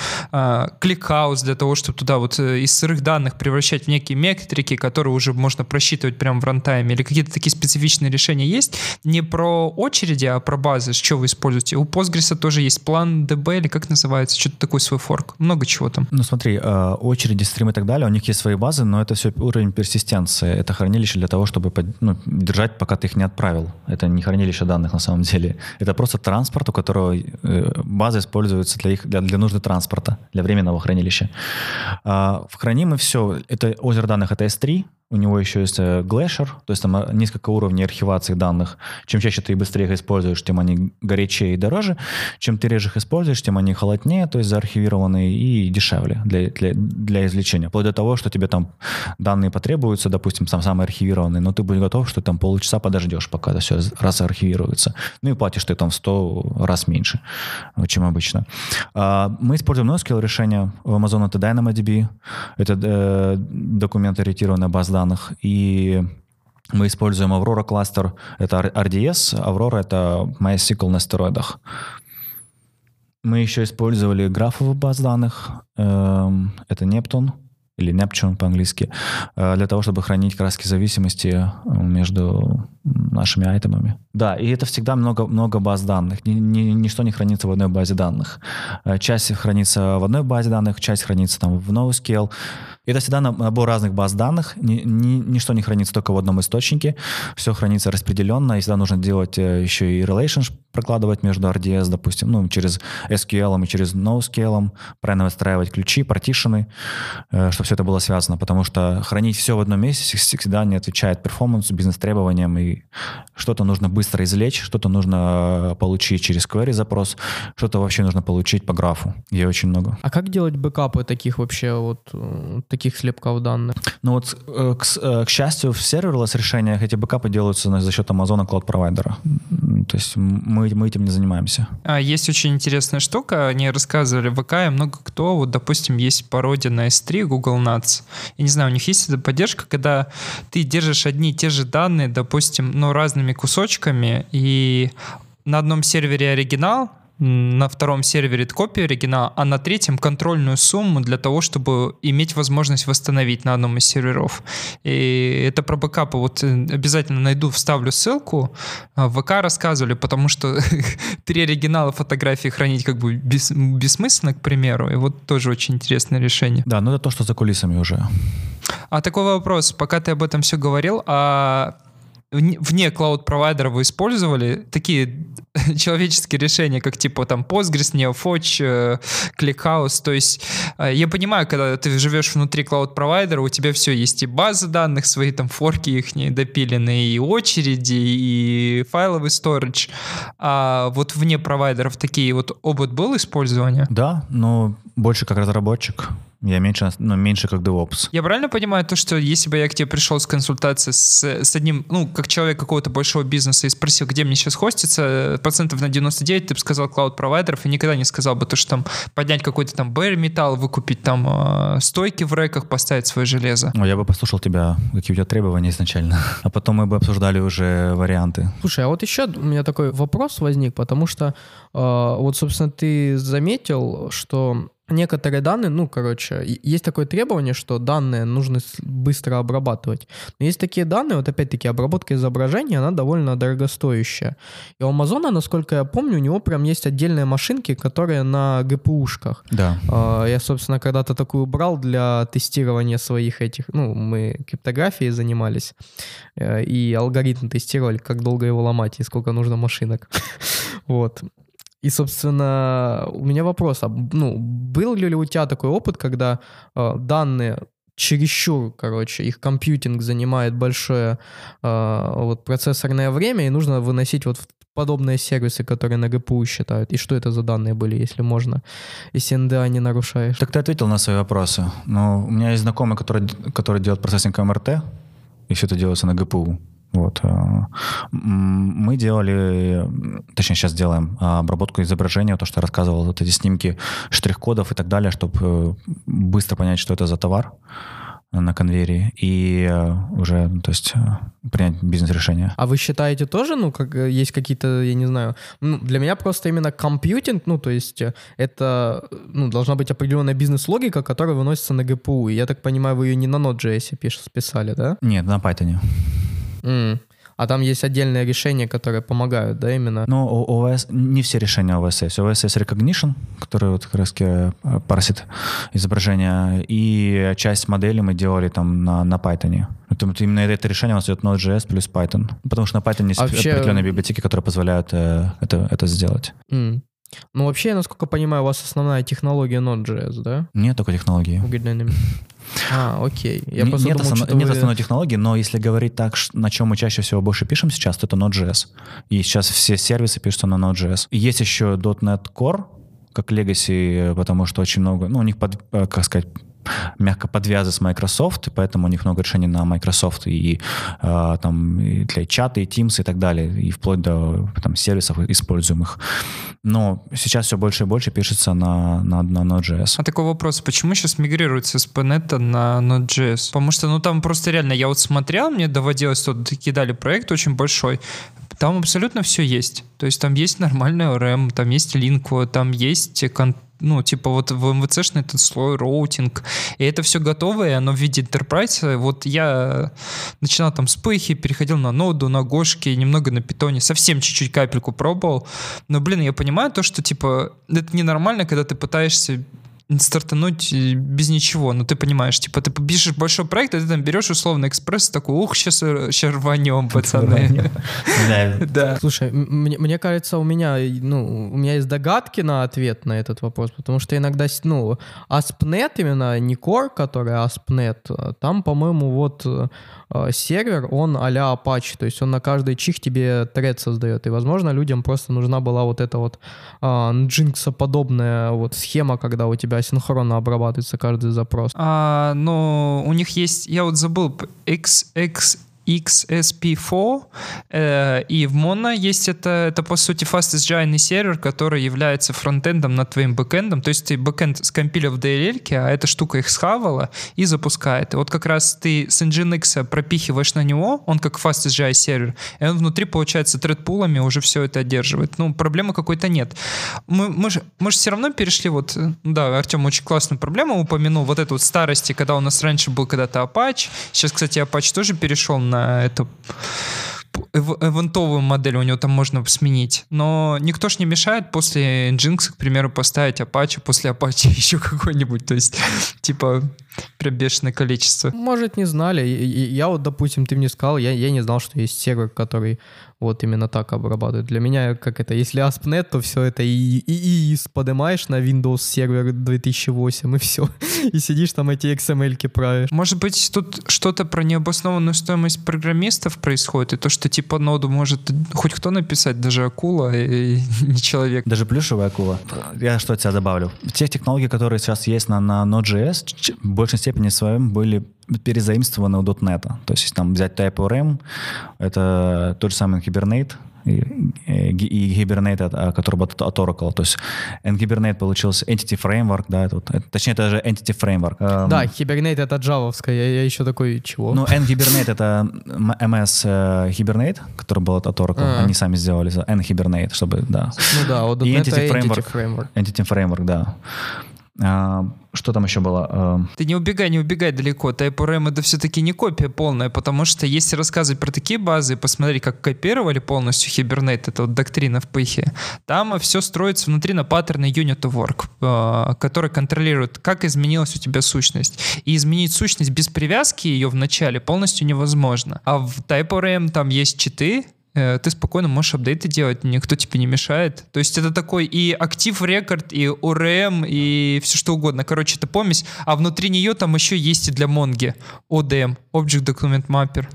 кликаус для того, чтобы туда вот э, из сырых данных превращать в некие метрики, которые уже можно просчитывать прямо в рантайме, или какие-то такие специфичные решения есть? Не про очереди, а про базы, что вы используете. У Postgres тоже есть план DB, или как называется, что-то такой свой форк. Много чего там. Ну смотри, э, очереди, стримы и так далее, у них есть свои базы, но это все уровень персистенции. Это хранилище для того, чтобы ну, держать, пока ты их не отправил. Это не хранилище данных на самом деле. Это просто транспорт, у которого э, база используется для, их, для, для нужды транспорта, для временного хранилища. А, храним мы все. Это озеро данных это S3, у него еще есть Glacier, то есть там э, несколько уровней архивации данных. Чем чаще ты быстрее их используешь, тем они горячее и дороже. Чем ты реже их используешь, тем они холоднее, то есть заархивированные и дешевле для, для, для извлечения. Вплоть до того, что тебе там данные потребуются, допустим, сам самый архивированный, но ты будешь готов, что там полчаса подождешь, пока это все раз архивируется. Ну и платишь ты там в 100 раз меньше, чем обычно. А, Мы используем NoSQL решение. У Amazon это DynamoDB. Это э, документ-ориентированная база данных. И Мы используем Aurora кластер, это RDS, Aurora — это MySQL на стероидах. Мы еще использовали графовую баз данных, эм, это Neptune, или Neptune по-английски, э, для того, чтобы хранить краски зависимости э, между нашими айтемами. Да, и это всегда много, много баз данных. Ни, ни, ничто не хранится в одной базе данных. Э, часть хранится в одной базе данных, часть хранится там в NoScale. Это всегда набор разных баз данных. Ни, ни, ничто не хранится только в одном источнике. Все хранится распределенно. И всегда нужно делать еще и relations прокладывать между RDS, допустим, ну, через SQL и через NoSQL, правильно выстраивать ключи, partition ы, чтобы все это было связано, потому что хранить все в одном месте всегда не отвечает performance у, бизнес-требованиям, и что-то нужно быстро извлечь, что-то нужно э, получить через query запрос, что-то вообще нужно получить по графу. И очень много. А как делать бэкапы таких вообще вот э, таких слепков данных? Ну вот, э, к, к счастью, в serverless решениях эти бэкапы делаются за счет Amazon Cloud провайдера. То есть мы, мы этим не занимаемся. А есть очень интересная штука, они рассказывали в ВК, и много кто, вот, допустим, есть пародия на S3, Google Google Nuts. Я не знаю, у них есть эта поддержка, когда ты держишь одни и те же данные, допустим, но разными кусочками, и на одном сервере оригинал, на втором сервере копия оригинала, а на третьем контрольную сумму для того, чтобы иметь возможность восстановить на одном из серверов. И это про бэкапы. Вот э, обязательно найду, вставлю ссылку. А, в ВК рассказывали, потому что три оригинала фотографии хранить как бы бес, бессмысленно, к примеру. И вот тоже очень интересное решение. Да, ну это то, что за кулисами уже. А такой вопрос, пока ты об этом все говорил, а вне клауд-провайдера вы использовали такие человеческие решения, как типа там Postgres, NeoFetch, э, ClickHouse. То есть э, я понимаю, когда ты живешь внутри клауд-провайдера, у тебя все есть и базы данных свои, там форки их допиленные, и очереди, и файловый storage. А вот вне провайдеров такие вот опыт был использования? Да, но больше как разработчик. Я меньше, ну, меньше как DevOps. Я правильно понимаю то, что если бы я к тебе пришел с консультацией с, с одним, ну, как человек какого-то большого бизнеса и спросил, где мне сейчас хостится, процентов на 99 ты бы сказал клауд-провайдеров и никогда не сказал бы то, что там поднять какой-то там bare металл, выкупить там э, стойки в реках, поставить свое железо. Ну, я бы послушал тебя, какие у тебя требования изначально, а потом мы бы обсуждали уже варианты. Слушай, а вот еще у меня такой вопрос возник, потому что э, вот, собственно, ты заметил, что некоторые данные, ну, короче, есть такое требование, что данные нужно быстро обрабатывать. Но есть такие данные, вот опять-таки обработка изображения, она довольно дорогостоящая. И у Амазона, насколько я помню, у него прям есть отдельные машинки, которые на ГПУшках. Да. А, я, собственно, когда-то такую брал для тестирования своих этих, ну, мы криптографией занимались, э, и алгоритм тестировали, как долго его ломать и сколько нужно машинок. Вот. И, собственно, у меня вопрос, а, ну, был ли у тебя такой опыт, когда э, данные чересчур, короче, их компьютинг занимает большое э, вот процессорное время, и нужно выносить вот подобные сервисы, которые на ГПУ считают. И что это за данные были, если можно, если НДА не нарушаешь? Так ты ответил на свои вопросы. Но у меня есть знакомый, который, который делает процессинг МРТ, и все это делается на ГПУ. Вот. Э, мы делали, точнее сейчас делаем а, обработку изображения, то, что я рассказывал, вот эти снимки штрих-кодов и так далее, чтобы э, быстро понять, что это за товар на конвейере и э, уже, то есть, принять бизнес-решение. А вы считаете тоже, ну, как есть какие-то, я не знаю, ну, для меня просто именно компьютинг, ну, то есть это, ну, должна быть определенная бизнес-логика, которая выносится на GPU. И я так понимаю, вы ее не на Node.js писали, да? Нет, на Python. Mm. А там есть отдельные решения, которые помогают, да, именно? Ну, у ОВС, не все решения ОВС есть. ОВС есть Recognition, который вот как раз э, парсит изображение, и часть модели мы делали там на, на Python. Это, именно это решение у нас идет Node.js плюс Python. Потому что на Python есть Вообще... определенные библиотеки, которые позволяют э, это, это сделать. Mm. Ну, вообще, насколько понимаю, у вас основная технология Node.js, да? Нет такой технологии. А, окей. Я нет, думал, основ... нет вы... основной технологии, но если говорить так, на чем мы чаще всего больше пишем сейчас, то это Node.js. И сейчас все сервисы пишутся на Node.js. Есть еще .NET Core, как Legacy, потому что очень много, ну, у них, под, э, как сказать, мягко подвязаны с Microsoft, и поэтому у них много решений на Microsoft и э, там и для чата, и Teams и так далее, и вплоть до там, сервисов используемых. Но сейчас все больше и больше пишется на, на, на Node.js. А такой вопрос, почему сейчас мигрируется с .NET на Node.js? Потому что, ну, там просто реально, я вот смотрел, мне доводилось, тут кидали проект очень большой, там абсолютно все есть. То есть там есть нормальный ORM, там есть линку, там есть ну, типа вот в MVC-шный этот слой, роутинг, и это все готово, и оно в виде Enterprise. Вот я начинал там с пыхи, переходил на ноду, на гошки, немного на питоне, совсем чуть-чуть капельку пробовал. Но, блин, я понимаю то, что, типа, это ненормально, когда ты пытаешься стартануть э, без ничего. Ну, ты понимаешь, типа, ты пишешь большой проект, а ты там берешь условно экспресс, такой, ух, сейчас, сейчас рванем, пацаны. Да. Слушай, мне кажется, у меня, ну, у меня есть догадки на ответ на этот вопрос, потому что иногда, ну, ASP.NET именно, не Core, который ASP.NET, а там, по-моему, вот э, сервер, он а-ля Apache, то есть он на каждый чих тебе тред создает, и, возможно, людям просто нужна была вот эта вот а, Nginx-подобная вот схема, когда у тебя асинхронно обрабатывается каждый запрос? А, но у них есть, я вот забыл, X, X, XSP4, э, и в Mono есть это, это по сути fastest сервер, который является фронтендом над твоим бэкэндом, то есть ты бэкэнд скомпилил в DLL, а эта штука их схавала и запускает. И вот как раз ты с Nginx пропихиваешь на него, он как fastest сервер, и он внутри, получается, тредпулами уже все это одерживает. Ну, проблемы какой-то нет. Мы, мы, же, мы же все равно перешли вот, да, Артем очень классную проблему упомянул, вот эту вот старости, когда у нас раньше был когда-то Apache, сейчас, кстати, Apache тоже перешел на на эту эвентовую модель у него там можно сменить. Но никто ж не мешает после Nginx, к примеру, поставить Apache, после Apache еще какой-нибудь. То есть, типа, прям бешеное количество. Может, не знали. Я вот, допустим, ты мне сказал, я, я не знал, что есть сервер, который вот именно так обрабатывает. Для меня, как это, если ASP.NET, то все это и, и, и поднимаешь на Windows сервер 2008, и все. И сидишь там эти XML-ки правишь. Может быть, тут что-то про необоснованную стоимость программистов происходит, и то, что типа ноду может хоть кто написать, даже акула и не человек. Даже плюшевая акула. Я что от тебя добавлю. Те технологии, которые сейчас есть на, на Node.js, в большей степени своем были перезаимствованы у .NET. То есть там взять TypeORM, это тот же самый Hibernate, и, Hibernate, а, который от, от Oracle. То есть Hibernate получился Entity Framework, да, это вот, это, точнее, это же Entity Framework. Эм, да, Hibernate это джавовская, я, я еще такой, чего? Ну, N-Hibernate это MS э, Hibernate, который был от Oracle, а. они сами сделали за N-Hibernate, чтобы, да. Ну да, вот и Entity Framework, Entity Framework. Entity Framework, да. А, что там еще было? А, Ты не убегай, не убегай далеко. TypeORM это все-таки не копия полная, потому что если рассказывать про такие базы, посмотри, как копировали полностью Hibernate, это вот доктрина в пыхе, там все строится внутри на паттерны Unit of Work, а, который контролирует, как изменилась у тебя сущность. И изменить сущность без привязки ее в начале полностью невозможно. А в TypeORM там есть читы, ты спокойно можешь апдейты делать, никто тебе не мешает. То есть это такой и актив рекорд, и ORM, и все что угодно. Короче, это помесь. А внутри нее там еще есть и для Монги ODM, Object Document Mapper.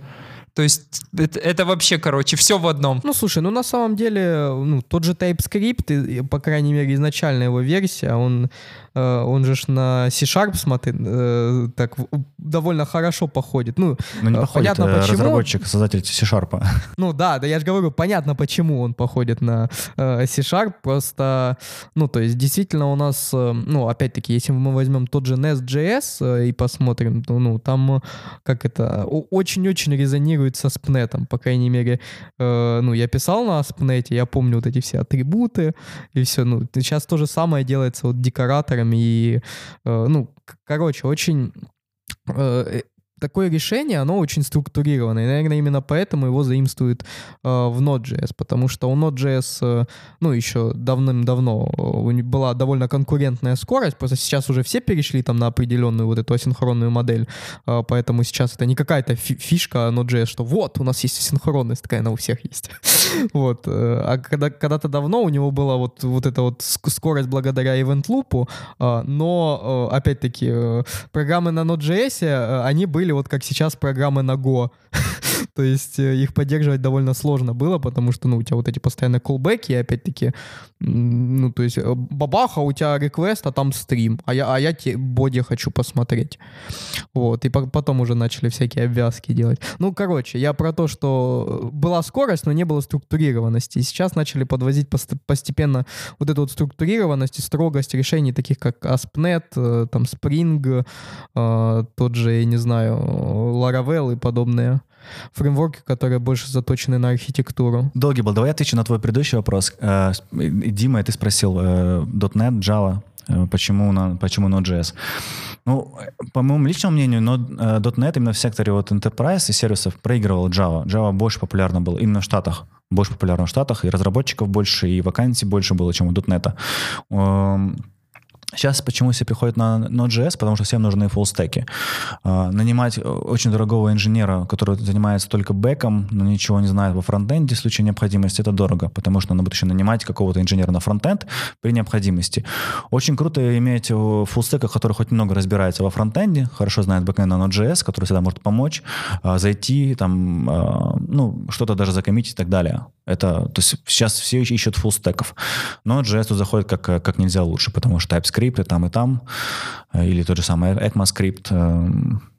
То есть это, это вообще, короче, все в одном. Ну, слушай, ну на самом деле, ну, тот же TypeScript, по крайней мере, изначальная его версия, он Э, он же на C-Sharp, смотри, э, так довольно хорошо походит. Ну, ну не э, походит, понятно почему. разработчик, создатель C-Sharp. Ну да, да, я же говорю, понятно, почему он походит на C-Sharp, просто, ну, то есть действительно у нас, ну, опять-таки, если мы возьмем тот же Nest.js и посмотрим, то, ну, там, как это, очень-очень резонирует со SPNet, по крайней мере, ну, я писал на SPNet, я помню вот эти все атрибуты и все, ну, сейчас то же самое делается вот декораторы инженерами. И, э, ну, короче, очень э, такое решение, оно очень структурированное. Наверное, именно поэтому его заимствуют э, в Node.js, потому что у Node.js, э, ну, еще давным-давно э, была довольно конкурентная скорость, просто сейчас уже все перешли там на определенную вот эту асинхронную модель, э, поэтому сейчас это не какая-то фи фишка Node.js, что вот, у нас есть асинхронность, такая она у всех есть. вот. Э, а когда, когда-то давно у него была вот, вот эта вот скорость благодаря event loop, э, но, э, опять-таки, программы на Node.js, они были вот как сейчас программы на Go. То есть э, их поддерживать довольно сложно было, потому что, ну, у тебя вот эти постоянные колбеки, опять-таки, ну, то есть э, бабаха, у тебя реквест, а там стрим, а я, а я те боди хочу посмотреть. Вот, и потом уже начали всякие обвязки делать. Ну, короче, я про то, что была скорость, но не было структурированности. И сейчас начали подвозить постепенно вот эту вот структурированность и строгость решений, таких как ASP.NET, э, там Spring, тот же, я не знаю, Laravel и подобные фреймворки, которые больше заточены на архитектуру. Долгий был. Давай я отвечу на твой предыдущий вопрос. Э, Дима, ты спросил э, .NET, Java, э, почему, на, почему Node.js. Ну, по моему личному мнению, .NET именно в секторе вот Enterprise и сервисов проигрывал Java. Java больше популярна был именно в Штатах. Больше популярна в Штатах, и разработчиков больше, и вакансий больше было, чем у .NET. Сейчас почему все приходят на Node.js? Потому что всем нужны фуллстеки. А, нанимать очень дорогого инженера, который занимается только бэком, но ничего не знает во фронтенде в случае необходимости, это дорого, потому что надо будет еще нанимать какого-то инженера на фронтенд при необходимости. Очень круто иметь фуллстека, который хоть немного разбирается во фронтенде, хорошо знает бэкэнд на Node.js, который всегда может помочь, а, зайти, там, а, ну, что-то даже закоммитить и так далее. Это, то есть сейчас все ищут фуллстеков. Но JS заходит как, как нельзя лучше, потому что TypeScript и там, и там, э, или тот же самый ECMAScript, эм,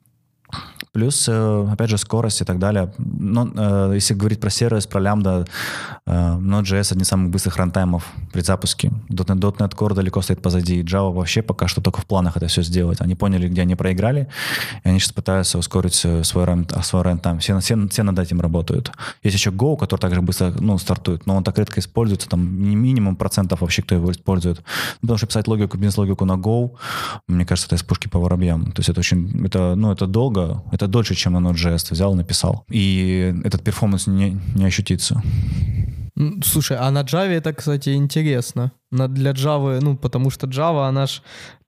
Плюс, э, опять же, скорость и так далее. Но э, если говорить про сервис, про лямбда, э, Node.js один из самых быстрых runtime ов при запуске. .NET, .NET Core далеко стоит позади. Java вообще пока что только в планах это все сделать. Они поняли, где они проиграли, и они сейчас пытаются ускорить свой, run, свой runtime. Все, все, все над этим работают. Есть еще Go, который также быстро ну, стартует, но он так редко используется, там не минимум процентов вообще, кто его использует. Потому что писать логику, бизнес-логику на Go, мне кажется, это из пушки по воробьям. То есть это очень, это, ну, это долго, это это дольше, чем на Node.js взял, написал. И этот performance не, не ощутится. Слушай, а на Java это, кстати, интересно. На, для Java, ну, потому что Java, она ж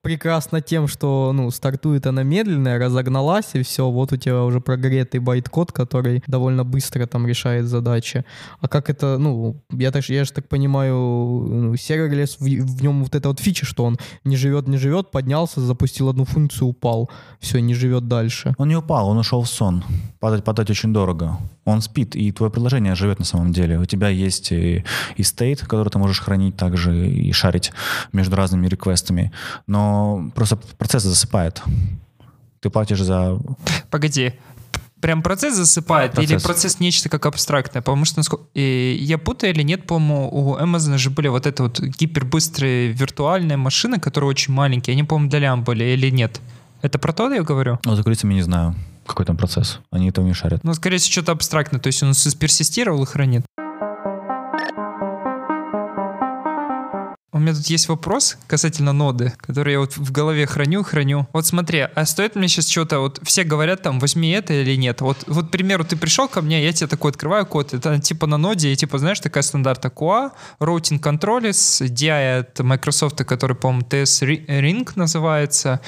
прекрасна тем, что, ну, стартует она медленно, разогналась, и все, вот у тебя уже прогретый байт-код, который довольно быстро там решает задачи. А как это, ну, я, так, я же так понимаю, ну, serverless, в, в нем вот эта вот фича, что он не живет, не живет, поднялся, запустил одну функцию, упал, все, не живет дальше. Он не упал, он ушел в сон. Падать, падать очень дорого. Он спит, и твое приложение живет на самом деле. У тебя есть и, и state, который ты можешь хранить также и шарить между разными реквестами. Но просто процесс засыпает. Ты платишь за... Погоди, прям процесс засыпает процесс. или процесс нечто как абстрактное? Потому что насколько... И я путаю или нет, по-моему, у Amazon же были вот это вот гипербыстрые виртуальные машины, которые очень маленькие. Они, по-моему, для лям были или нет? Это про то я говорю? Ну, за кулисами не знаю, какой там процесс. Они этого не шарят. Ну, скорее всего, что-то абстрактное. То есть он персистировал и хранит. У меня тут есть вопрос касательно ноды, который я вот в голове храню, храню. Вот смотри, а стоит мне сейчас что-то, вот все говорят там, возьми это или нет. Вот, вот, к примеру, ты пришел ко мне, я тебе такой открываю код, это типа на ноде, и типа, знаешь, такая стандарта QA, Routing Controls, DI от Microsoft, который, по-моему, TS Ring называется,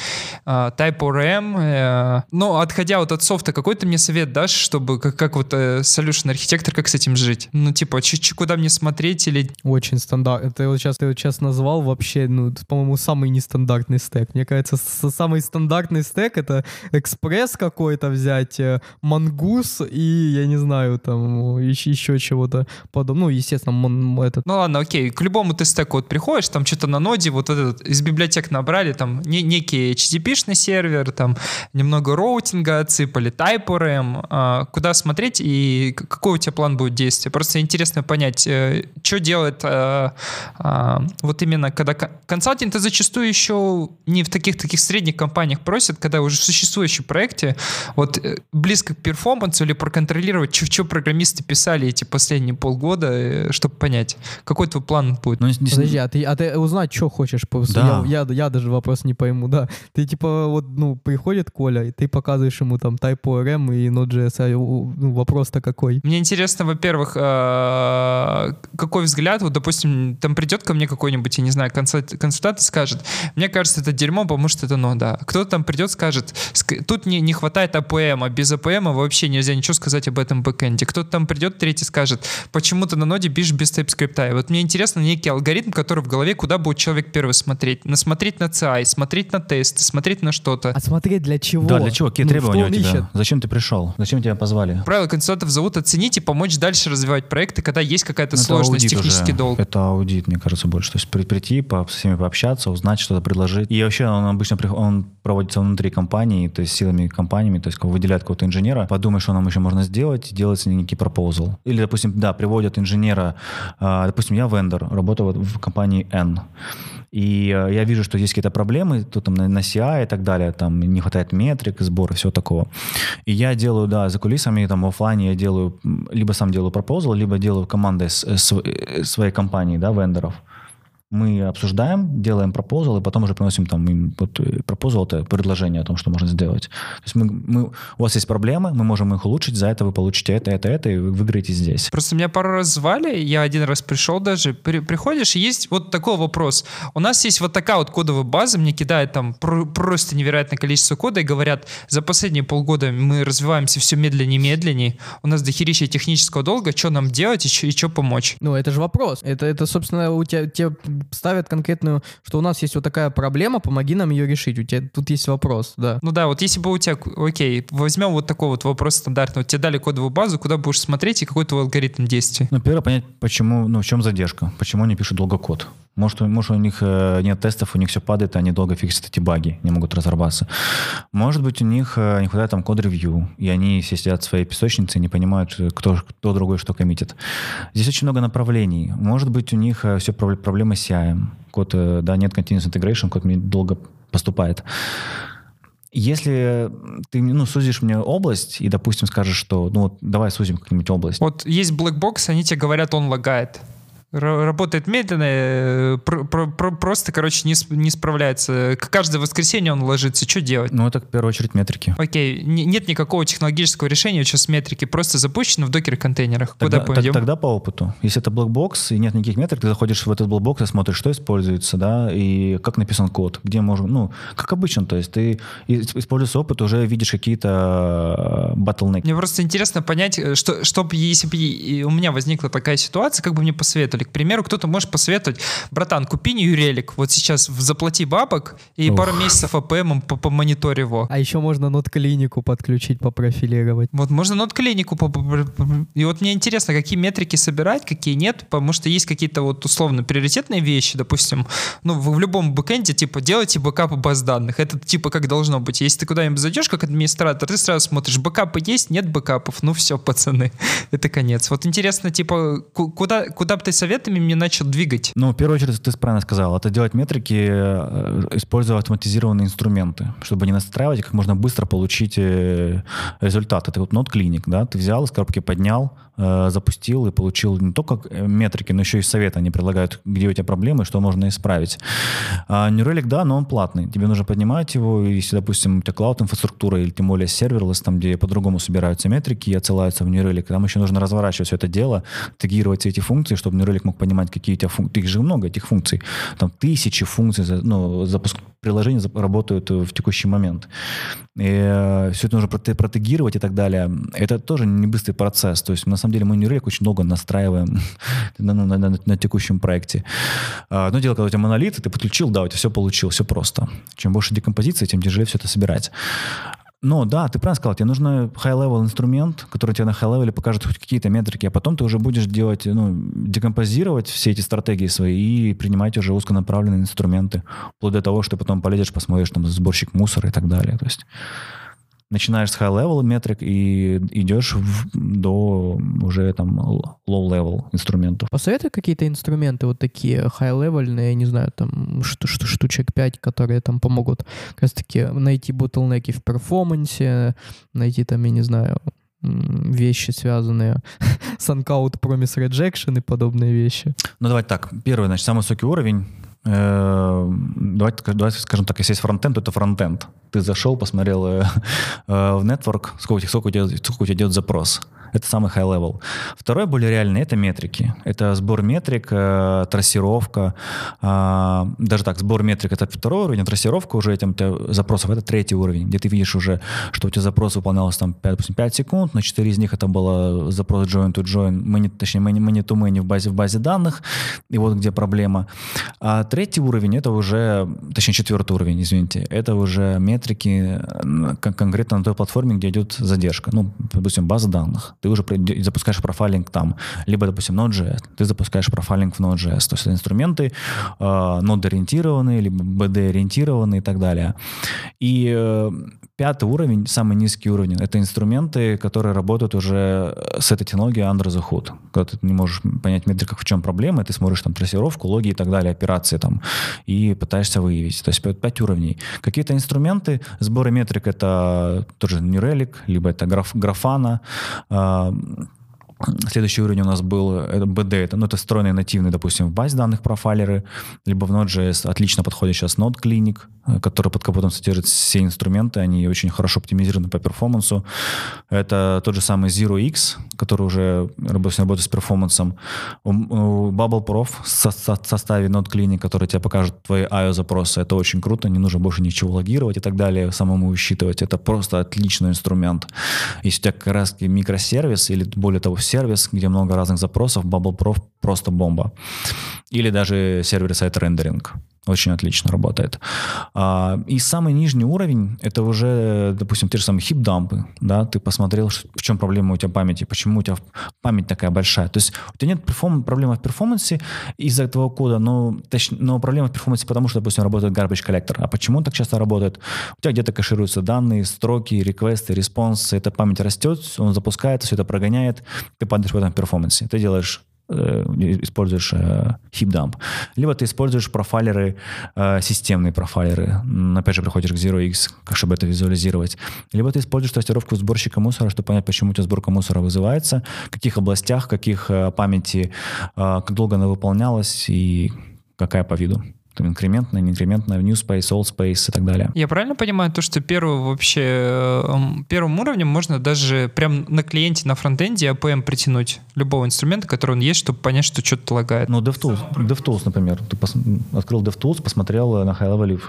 uh, Type ORM. Uh, ну, отходя вот от софта, какой ты мне совет дашь, чтобы, как, как вот uh, solution архитектор, как с этим жить? Ну, типа, ч- куда мне смотреть или... Очень стандарт. Это вот сейчас, ты вот сейчас назвал вообще, ну, по-моему, самый нестандартный стек. Мне кажется, самый стандартный стек — это экспресс какой-то взять, мангус и, я не знаю, там, еще, еще чего-то подобного. Ну, естественно, этот... Ну ладно, окей. К любому ты стеку вот приходишь, там что-то на ноде, вот этот из библиотек набрали, там не, некий HTTP-шный сервер, там немного роутинга отсыпали, TypeORM, а, куда смотреть и какой у тебя план будет действия. Просто интересно понять, э, что делает а, а, вот именно когда консалтинг-то зачастую еще не в таких таких средних компаниях просят, когда уже в существующем проекте вот э, близко к перформансу или проконтролировать, что, что программисты писали эти последние полгода, э, чтобы понять, какой твой план будет. Ну, здесь... Подожди, а ты, а ты узнать, что хочешь? Да. Я, я, я даже вопрос не пойму, да. Ты типа вот, ну, приходит Коля, и ты показываешь ему там TypeORM и Node.js, а ну, вопрос-то какой? Мне интересно, во-первых, а, какой взгляд, вот, допустим, там придет ко мне какой-нибудь какой-нибудь, я не знаю, консультант скажет, мне кажется, это дерьмо, потому что это нода. Кто-то там придет, скажет, тут не, не хватает APM, а без APM вообще нельзя ничего сказать об этом бэкэнде. Кто-то там придет, третий скажет, почему ты на ноде пишешь без TypeScript. И вот мне интересно некий алгоритм, который в голове, куда будет человек первый смотреть. Насмотреть на CI, смотреть на тесты, смотреть на что-то. А смотреть для чего? Да, для чего? Какие ну, требования у тебя? Ищет? Зачем ты пришел? Зачем тебя позвали? Правила консультантов зовут оценить и помочь дальше развивать проекты, когда есть какая-то ну, сложность, технический уже. долг. Это аудит, мне кажется, больше. То есть прийти, по, со всеми пообщаться, узнать, что-то предложить. И вообще он обычно он проводится внутри компании, то есть силами компаниями, то есть выделяет какого-то инженера, подумай, что нам еще можно сделать, делается некий пропозал. Или, допустим, да, приводят инженера, а, допустим, я вендор, работаю в компании N, и э, я вижу, что есть какие-то проблемы, то там на, CI и так далее, там не хватает метрик, сбора, все такого. И я делаю, да, за кулисами, там в офлайне я делаю, либо сам делаю пропозал, либо делаю командой с, с, э, своей компании, да, вендоров мы обсуждаем, делаем пропозал, и потом уже приносим там им вот э, пропозал, это предложение о том, что можно сделать. То есть мы, мы, у вас есть проблемы, мы можем их улучшить, за это вы получите это, это, это, и вы выиграете здесь. Просто меня пару раз звали, я один раз пришел даже, при, приходишь, и есть вот такой вопрос. У нас есть вот такая вот кодовая база, мне кидают там про, просто невероятное количество кода и говорят, за последние полгода мы развиваемся все медленнее и медленнее, у нас дохерища технического долга, что нам делать и что помочь? Ну, это же вопрос. Это, это собственно, у тебя, тебе ставят конкретную, что у нас есть вот такая проблема, помоги нам ее решить. У тебя тут есть вопрос, да. Ну да, вот если бы у тебя, окей, возьмем вот такой вот вопрос стандартный, вот тебе дали кодовую базу, куда будешь смотреть и какой твой алгоритм действий? Ну, первое, понять, почему, ну, в чем задержка, почему они пишут долго код. Может, может, у них э, нет тестов, у них все падает, они долго фиксят эти баги, не могут разрабатываться. Может быть, у них э, не хватает там код-ревью, и они все сидят в своей песочнице и не понимают, э, кто, кто другой что коммитит. Здесь очень много направлений. Может быть, у них все проблемы с CI. Код, да, нет continuous integration, код мне долго поступает. Если ты ну, сузишь мне область и, допустим, скажешь, что ну вот давай сузим какую-нибудь область. Вот есть black box, они тебе говорят, он лагает работает медленно, э, про, про, про, просто, короче, не, не справляется. Каждое воскресенье он ложится. Что делать? Ну, это в первую очередь метрики. Окей. нет никакого технологического решения сейчас метрики. Просто запущено в Docker-контейнерах. Куда тогда, пойдем? Тогда по опыту. Если это black box и нет никаких метрик, ты заходишь в этот black box и смотришь, что используется, да, и как написан код, где можно, ну, как обычно, то есть ты, используя опыт, уже видишь какие-то bottleneck. Мне просто интересно понять, э, что, чтобы, если бы у меня возникла такая ситуация, как бы мне посоветовали, посоветовали. К примеру, кто-то может посоветовать, братан, купи New Relic, вот сейчас заплати бабок и Ух. пару месяцев АПМ по помонитор его. А еще можно Node Clinic'у подключить, попрофилировать. Вот можно Node Clinic'у, и вот мне интересно, какие метрики собирать, какие нет, потому что есть какие-то вот условно приоритетные вещи, допустим, ну, в, в любом бэкэнде, типа, делайте бэкапы баз данных, это типа как должно быть. Если ты куда-нибудь зайдешь как администратор, ты сразу смотришь, бэкапы есть, нет бэкапов, ну все, пацаны, это конец. Вот интересно, типа, куда, куда бы ты советовал советами мне начал двигать? Ну, в первую очередь, ты правильно сказал, это делать метрики, э, используя автоматизированные инструменты, чтобы не настраивать, как можно быстро получить э, результат. Это вот Node Clinic, да, ты взял из коробки, поднял, запустил и получил не только метрики, но еще и советы. Они предлагают, где у тебя проблемы, что можно исправить. А New Relic, да, но он платный. Тебе нужно поднимать его, если, допустим, у тебя cloud-инфраструктура или тем более serverless, там, где по-другому собираются метрики и отсылаются в New Relic, там еще нужно разворачивать все это дело, тегировать все эти функции, чтобы человек мог понимать, какие у тебя функции. Их же много, этих функций. Там тысячи функций, ну, запуск приложения работают в текущий момент. И э, все это нужно протегировать и так далее. Это тоже не быстрый процесс. То есть, на самом деле, мы Relic очень долго настраиваем на, на, на, на текущем проекте. А, одно дело, когда у тебя монолит, ты подключил, да, у тебя все получил, все просто. Чем больше декомпозиции, тем тяжелее все это собирать. Но да, ты правильно сказал, тебе нужен high-level инструмент, который тебе на high-level покажет хоть какие-то метрики, а потом ты уже будешь делать, ну, декомпозировать все эти стратегии свои и принимать уже узконаправленные инструменты, вплоть до того, что потом полезешь, посмотришь там сборщик мусора и так далее. То есть начинаешь с high-level метрик и идешь в, до уже там low-level инструментов. Посоветуй какие-то инструменты вот такие high-level, я не знаю, там шту шту штучек 5, которые там помогут как раз-таки найти ботлнеки в перформансе, найти там, я не знаю, вещи, связанные с Uncout Promise Rejection и подобные вещи. Ну, давайте так. Первый, значит, самый высокий уровень давайте, давайте скажем так, если есть фронтенд, то это фронтенд. Ты зашел, посмотрел э, э, в network, сколько, сколько, у тебя, сколько у тебя идет запрос. Это самый high level. Второй, более реальный, это метрики. Это сбор метрик, э, трассировка. Э, даже так, сбор метрик — это второй уровень, а трассировка уже этим запросов — это третий уровень, где ты видишь уже, что у тебя запрос выполнялся там 5, допустим, 5 секунд, на 4 из них это было запрос join to join, many, точнее, many, many to many в базе, в базе данных, и вот где проблема. А третий уровень — это уже, точнее, четвертый уровень, извините, это уже метрики конкретно на той платформе, где идет задержка. Ну, допустим, база данных. Ты уже запускаешь профайлинг там. Либо, допустим, Node.js. Ты запускаешь профайлинг в Node.js. То есть это инструменты э, Node-ориентированные, либо BD-ориентированные и так далее. И э, пятый уровень, самый низкий уровень, это инструменты, которые работают уже с этой технологией under the hood. Когда ты не можешь понять метриках, в чем проблема, ты смотришь там трассировку, логи и так далее, операции там, и пытаешься выявить. То есть пять, уровней. Какие-то инструменты, сборы метрик — это тоже New Relic, либо это граф, Grafana, а, Следующий уровень у нас был это BD, это, ну, это встроенные нативные, допустим, в базе данных профайлеры, либо в Node.js отлично подходит сейчас Node Clinic, э, который под капотом содержит все инструменты, они очень хорошо оптимизированы по перформансу. Это тот же самый Zero X, который уже работает, с перформансом. Bubble Prof в составе Node Clinic, который тебе покажет твои IO-запросы. Это очень круто, не нужно больше ничего логировать и так далее, самому высчитывать. Это просто отличный инструмент. Если у тебя как раз микросервис или более того сервис, где много разных запросов, BubbleProf просто бомба. Или даже сервер-сайт рендеринг. Очень отлично работает. А, и самый нижний уровень, это уже, допустим, те же самые хип-дампы. Да? Ты посмотрел, в чем проблема у тебя памяти, почему у тебя память такая большая. То есть у тебя нет перформ- проблемы в перформансе из-за этого кода, но, точ- но проблема в перформансе потому, что, допустим, работает garbage collector. А почему он так часто работает? У тебя где-то кэшируются данные, строки, request'ы, response'ы, эта память растет, он запускается, все это прогоняет, ты падаешь в этом перформансе. Ты делаешь используешь э, heap Либо ты используешь профайлеры, э, системные профайлеры. Опять же, приходишь к ZeroX, чтобы это визуализировать. Либо ты используешь тестировку сборщика мусора, чтобы понять, почему у тебя сборка мусора вызывается, в каких областях, каких памяти, как долго она выполнялась и какая по виду там, инкрементная, неинкрементная, new space, old space и так далее. Я правильно понимаю то, что первым вообще эм, первым уровнем можно даже прям на клиенте на фронтенде APM притянуть любого инструмента, который он есть, чтобы понять, что что-то лагает. Ну, DevTools, DevTools, например. Ты пос... открыл DevTools, посмотрел на high level,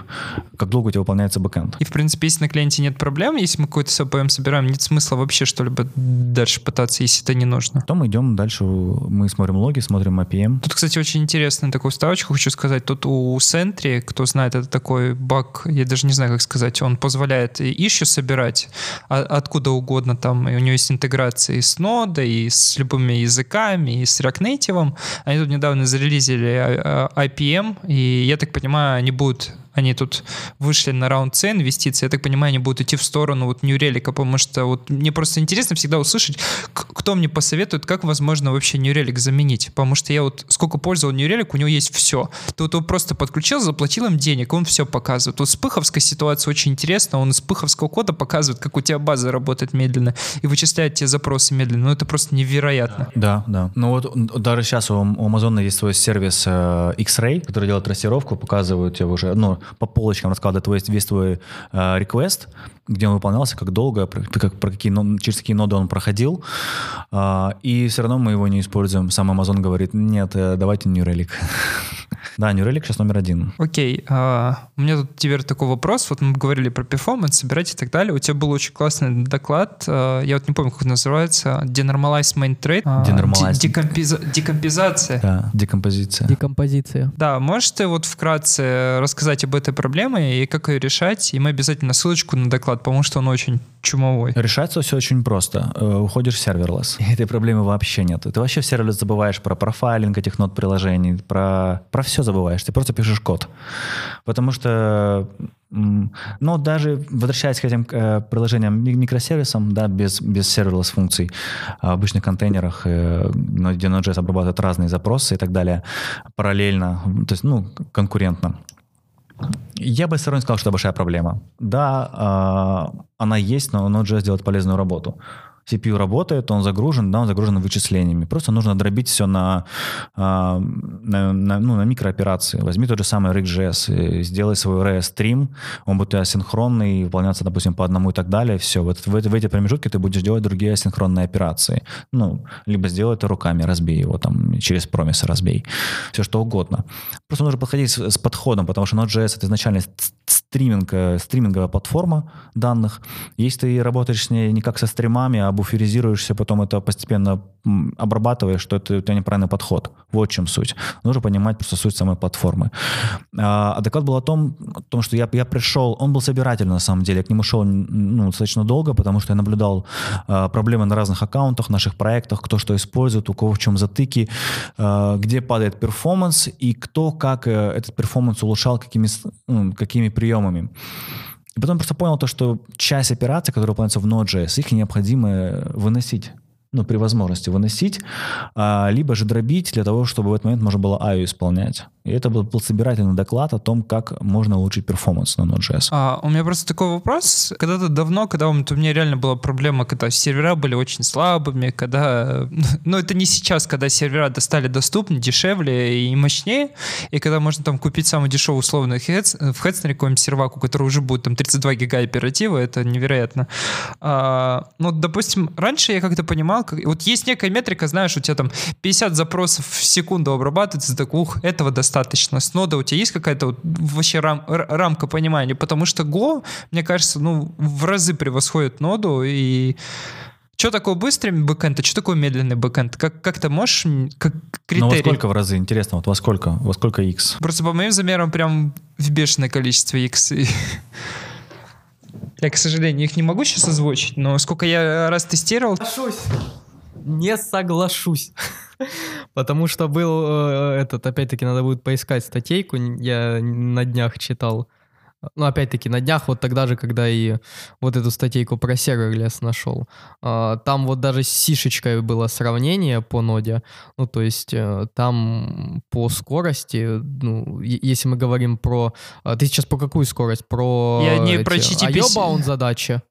как долго у тебя выполняется бэкэнд. И, в принципе, если на клиенте нет проблем, если мы какой-то с APM собираем, нет смысла вообще что-либо дальше пытаться, если это не нужно. Потом мы идем дальше, мы смотрим логи, смотрим APM. Тут, кстати, очень интересная такую вставочку хочу сказать. Тут у Sentry, кто знает, это такой баг, я даже не знаю, как сказать, он позволяет issue собирать а, откуда угодно там, и у него есть интеграция и с Node, и с любыми языками, и с React Native. Они тут недавно зарелизили IPM, и я так понимаю, они будут они тут вышли на раунд C инвестиций, я так понимаю, они будут идти в сторону вот New Relic, потому что вот мне просто интересно всегда услышать, кто мне посоветует, как возможно вообще New Relic заменить, потому что я вот сколько пользовал New Relic, у него есть все. Ты вот его просто подключил, заплатил им денег, он все показывает. Вот с пыховской ситуацией очень интересно, он из пыховского кода показывает, как у тебя база работает медленно и вычисляет тебе запросы медленно. Ну это просто невероятно. Да, да. Ну вот даже сейчас у, у Amazon есть свой сервис э, X-Ray, который делает трассировку, показывают тебе уже, ну, по полочкам раскладывает весь твой э, request, где он выполнялся, как долго, про, как, про какие, через какие ноды он проходил, э, и все равно мы его не используем. Сам Amazon говорит, нет, э, давайте New Relic. Да, New Relic сейчас номер один. Окей. А, у меня тут теперь такой вопрос. Вот мы говорили про перформанс, собирать и так далее. У тебя был очень классный доклад. А, я вот не помню, как он называется. Denormalize Main Trade. А, Denormalize. Декомпиза... Декомпозиция. Да, декомпозиция. Декомпозиция. Да, можешь ты вот вкратце рассказать об этой проблеме и как ее решать? И мы обязательно ссылочку на доклад, потому что он очень чумовой. Решается все очень просто. Э, уходишь в serverless. Этой проблемы вообще нет. Ты вообще в serverless забываешь про профайлинг этих Node приложений, про, про все забываешь. Ты просто пишешь код. Потому что но даже возвращаясь к этим э, приложениям микросервисам, да, без, без serverless функций, в обычных контейнерах, э, где Node.js обрабатывает разные запросы и так далее, параллельно, то есть, ну, конкурентно. Я бы все равно сказал, что это большая проблема. Да, э, она есть, но Node.js делает полезную работу. CPU работает, он загружен, да, он загружен вычислениями. Просто нужно дробить все на, а, на, на, ну, на микрооперации. Возьми тот же самый RxJS, сделай свой RS-стрим, он будет асинхронный, выполняться, допустим, по одному и так далее. Все, вот в, в эти промежутки ты будешь делать другие асинхронные операции. Ну, либо сделай это руками, разбей его там, через промис разбей. Все что угодно. Просто нужно подходить с, с подходом, потому что Node.js — это изначально стриминг, э, стриминговая платформа данных. Если ты работаешь с ней не как со стримами, а буферизируешься, потом это постепенно обрабатываешь, что это у тебя неправильный подход. Вот в чем суть. Нужно понимать просто суть самой платформы. А, а доклад был о том, о том что я, я пришел, он был собирательный на самом деле, я к нему шел ну, достаточно долго, потому что я наблюдал а, проблемы на разных аккаунтах, наших проектах, кто что использует, у кого в чем затыки, а, где падает перформанс и кто как э, этот перформанс улучшал, какими, какими приемами. И потом просто понял то, что часть операций, которые выполняются в Node.js, их необходимо выносить ну, при возможности выносить, а, либо же дробить для того, чтобы в этот момент можно было IO исполнять. И это был, был собирательный доклад о том, как можно улучшить перформанс на Node.js. А, у меня просто такой вопрос. Когда-то давно, когда у меня реально была проблема, когда сервера были очень слабыми, когда... Ну, это не сейчас, когда сервера стали доступны, дешевле и мощнее, и когда можно там купить самый дешевый условный хедс, в Хедснере какой-нибудь сервак, у которого уже будет там 32 гига оператива, это невероятно. А, ну, допустим, раньше я как-то понимал, как... вот есть некая метрика, знаешь, у тебя там 50 запросов в секунду обрабатывается, так, ух, этого достаточно достаточно. С нода у тебя есть какая-то вот вообще рам, рамка понимания? Потому что Go, мне кажется, ну, в разы превосходит ноду, и что такое быстрый бэкэнд, а что такое медленный бэкэнд? Как, как ты можешь, как критерий? Ну, во сколько в разы? Интересно, вот во сколько? Во сколько X? Просто по моим замерам прям в бешеное количество X. Я, к сожалению, их не могу сейчас озвучить, но сколько я раз тестировал... Соглашусь. Не соглашусь. Потому что был э, этот, опять-таки, надо будет поискать статейку, я на днях читал. Ну, опять-таки, на днях, вот тогда же, когда и вот эту статейку про serverless нашел. А, там вот даже с сишечкой было сравнение по ноде. Ну, то есть э, там по скорости, ну, если мы говорим про... А, ты сейчас про какую скорость? Про... Я не эти, про HTTP... Задачи?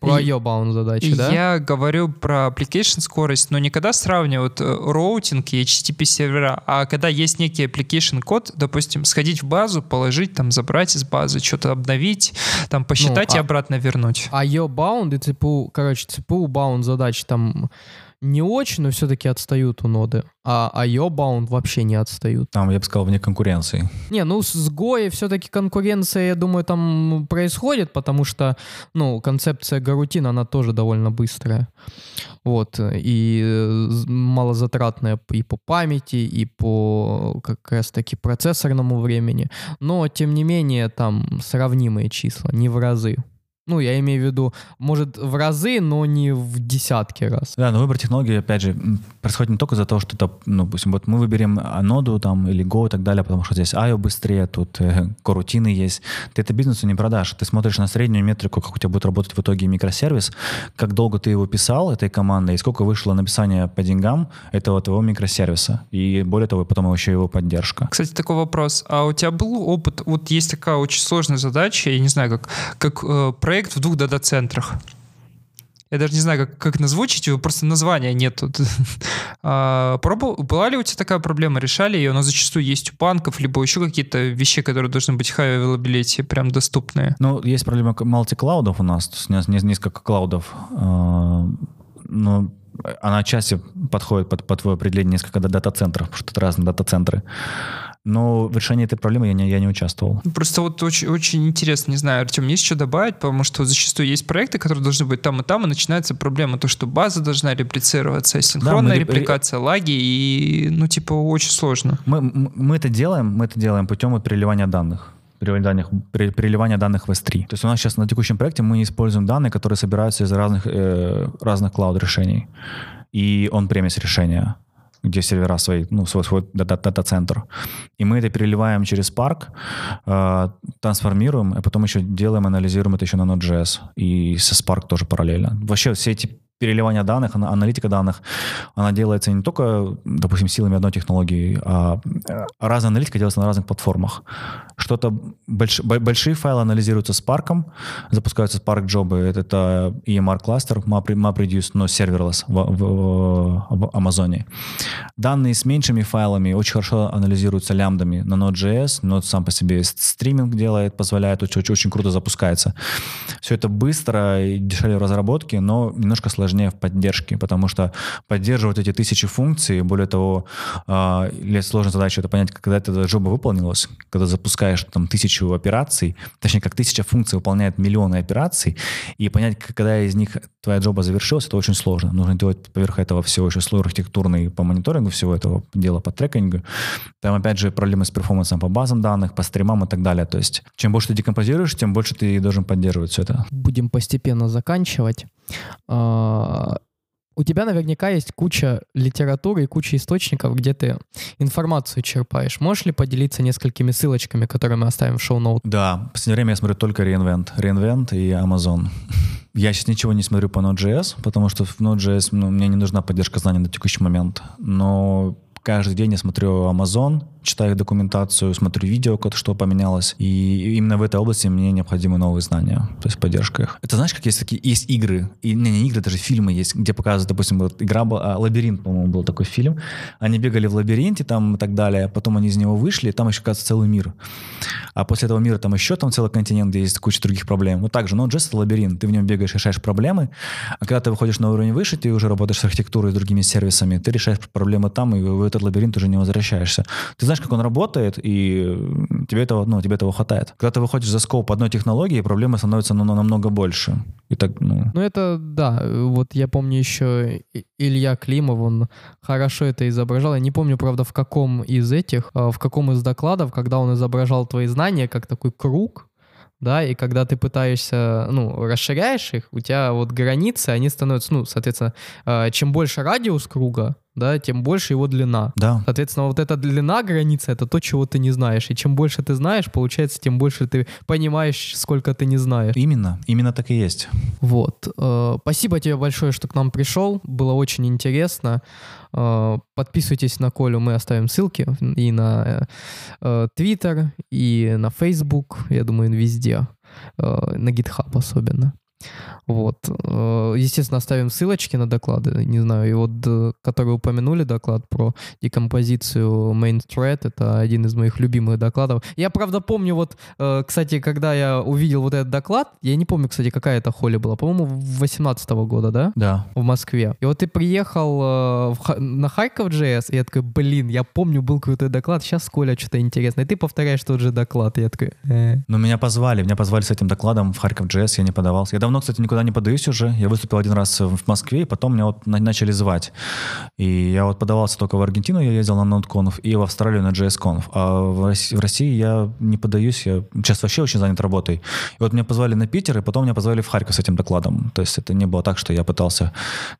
Про IO-bound задачи, да? Я говорю про application скорость, но не когда сравнивают э, роутинг и HTTP сервера, а когда есть некий application код, допустим, сходить в базу, положить, там, забрать из базы, что-то обновить, там, посчитать ну, а, и обратно вернуть. IO-bound и CPU, короче, CPU-bound задачи там не очень, но все-таки отстают у ноды. А IO-bound вообще не отстают. Там, я бы сказал, вне конкуренции. Не, ну с Go все-таки конкуренция, я думаю, там происходит, потому что, ну, концепция гарутина, она тоже довольно быстрая. Вот, и малозатратная и по памяти, и по как раз-таки процессорному времени. Но, тем не менее, там сравнимые числа, не в разы. Ну, я имею в виду, может, в разы, но не в десятки раз. Да, но выбор технологии, опять же, происходит не только из-за того, что это, ну, допустим, вот мы выберем ноду там или Go и так далее, потому что здесь IO быстрее, тут э, корутины есть. Ты это бизнесу не продашь. Ты смотришь на среднюю метрику, как у тебя будет работать в итоге микросервис, как долго ты его писал, этой командой, и сколько вышло написание по деньгам этого твоего микросервиса. И более того, потом еще его поддержка. Кстати, такой вопрос. А у тебя был опыт, вот есть такая очень сложная задача, я не знаю, как, как э, проект в двух дата-центрах. Я даже не знаю, как, как назвучить его, просто названия нет а, пробовал, была ли у тебя такая проблема? Решали ее? Она зачастую есть у банков, либо еще какие-то вещи, которые должны быть high availability, прям доступные. Ну, есть проблема мультиклаудов у нас, то несколько клаудов. А, но она отчасти подходит под, под твое определение несколько дата-центров, потому что это разные дата-центры. Но в решении этой проблемы я не, я не участвовал. Просто вот очень, очень интересно, не знаю, Артем, есть что добавить, потому что зачастую есть проекты, которые должны быть там и там, и начинается проблема, то, что база должна реплицироваться, синхронная да, репликация, ре... лаги, и, ну, типа, очень сложно. Мы, мы это делаем, мы это делаем путем вот переливания данных переливания данных, переливания данных в S3. То есть у нас сейчас на текущем проекте мы используем данные, которые собираются из разных, э, разных клауд-решений и он-премис решения где сервера свои, ну, свой, свой дата-центр. И мы это переливаем через Spark, э, трансформируем, а потом еще делаем, анализируем это еще на Node.js. И со Spark тоже параллельно. Вообще все эти переливание данных, аналитика данных, она делается не только, допустим, силами одной технологии, а разная аналитика делается на разных платформах. Что-то больш, большие файлы анализируются Spark, запускаются Spark джобы, это EMR кластер, MapReduce, но serverless в, в, в Амазоне. Данные с меньшими файлами очень хорошо анализируются лямбдами на Node.js, Node сам по себе стриминг делает, позволяет, очень, очень, очень круто запускается. Все это быстро и дешевле в разработке, но немножко сложнее в поддержке, потому что поддерживать эти тысячи функций, более того, э, сложная задача это понять, когда эта джоба выполнилась, когда запускаешь там тысячу операций, точнее, как тысяча функций выполняет миллионы операций, и понять, когда из них твоя джоба завершилась, это очень сложно. Нужно делать поверх этого всего еще слой архитектурный по мониторингу всего этого дела, по трекингу. Там, опять же, проблемы с перформансом по базам данных, по стримам и так далее. То есть, чем больше ты декомпозируешь, тем больше ты должен поддерживать все это. Будем постепенно заканчивать. А, у тебя наверняка есть куча литературы и куча источников, где ты информацию черпаешь. Можешь ли поделиться несколькими ссылочками, которые мы оставим в шоу-ноут? Да, в последнее время я смотрю только Reinvent. Reinvent и Amazon. Я сейчас ничего не смотрю по Node.js, потому что в Node.js ну, мне не нужна поддержка знаний на текущий момент. Но каждый день я смотрю Amazon, читаю документацию, смотрю видео, что поменялось. И именно в этой области мне необходимы новые знания, то есть поддержка их. Это знаешь, как есть такие, есть игры, и не, не игры, даже фильмы есть, где показывают, допустим, вот игра а, «Лабиринт», по-моему, был такой фильм. Они бегали в лабиринте там и так далее, потом они из него вышли, там еще, кажется, целый мир. А после этого мира там еще там целый континент, где есть куча других проблем. Вот так же, но Джесс это лабиринт, ты в нем бегаешь, решаешь проблемы, а когда ты выходишь на уровень выше, ты уже работаешь с архитектурой, с другими сервисами, ты решаешь проблемы там, и в этот лабиринт уже не возвращаешься. Ты знаешь, как он работает, и тебе этого, ну, тебе этого хватает. Когда ты выходишь за скоп одной технологии, проблемы становятся ну, намного больше. И так, ну... ну, это, да, вот я помню еще Илья Климов, он хорошо это изображал. Я не помню, правда, в каком из этих, а, в каком из докладов, когда он изображал твои знания как такой круг, да, и когда ты пытаешься, ну, расширяешь их, у тебя вот границы, они становятся, ну, соответственно, а, чем больше радиус круга, да, тем больше его длина. Да. Соответственно, вот эта длина границы — это то, чего ты не знаешь. И чем больше ты знаешь, получается, тем больше ты понимаешь, сколько ты не знаешь. Именно, именно так и есть. Вот. Э, спасибо тебе большое, что к нам пришел. Было очень интересно. Э, подписывайтесь на Колю, мы оставим ссылки и на Twitter, э, и на Facebook, я думаю, везде. На GitHub особенно. Вот. Э, естественно, оставим ссылочки на доклады. Не знаю, и вот, э, который упомянули доклад про декомпозицию main thread, это один из моих любимых докладов. Я, правда, помню вот, э, кстати, когда я увидел вот этот доклад, я не помню, кстати, какая это холли была, по-моему, 18 года, да? Да. В Москве. И вот ты приехал на Харьков JS, и я такой, блин, я помню, был какой-то доклад, сейчас Коля что-то интересное. И ты повторяешь тот же доклад. И я такой, э. Ну, меня позвали, меня позвали с этим докладом в Харьков JS, я не подавался. Я давно, кстати, никуда не подаюсь уже. Я выступил один раз в Москве, и потом меня вот начали звать. И я вот подавался только в Аргентину, я ездил на NodeConf, и в Австралию на JSConf. А в России, я не подаюсь, я сейчас вообще очень занят работой. И вот меня позвали на Питер, и потом меня позвали в Харьков с этим докладом. То есть это не было так, что я пытался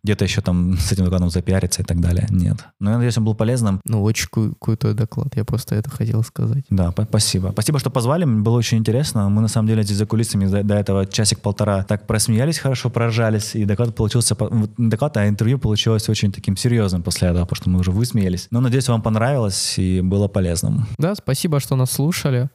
где-то еще там с этим докладом запиариться и так далее. Нет. Но я надеюсь, он был полезным. Ну, очень крутой доклад, я просто это хотел сказать. Да, спасибо. Спасибо, что позвали, мне было очень интересно. Мы на самом деле здесь за кулисами до, до этого часик-полтора так просмеялись посмеялись хорошо, проржались, и доклад получился, не доклад, а интервью получилось очень таким серьезным после этого, потому что мы уже высмеялись. Но надеюсь, вам понравилось и было полезным. Да, спасибо, что нас слушали.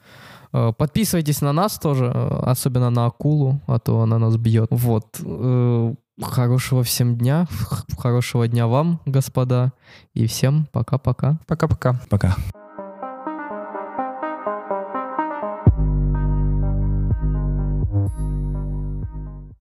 Э, подписывайтесь на нас тоже, э, особенно на акулу, а то она нас бьет. Вот. Э, хорошего всем дня, хорошего дня вам, господа, и всем пока-пока. Пока-пока. Пока. -пока. пока.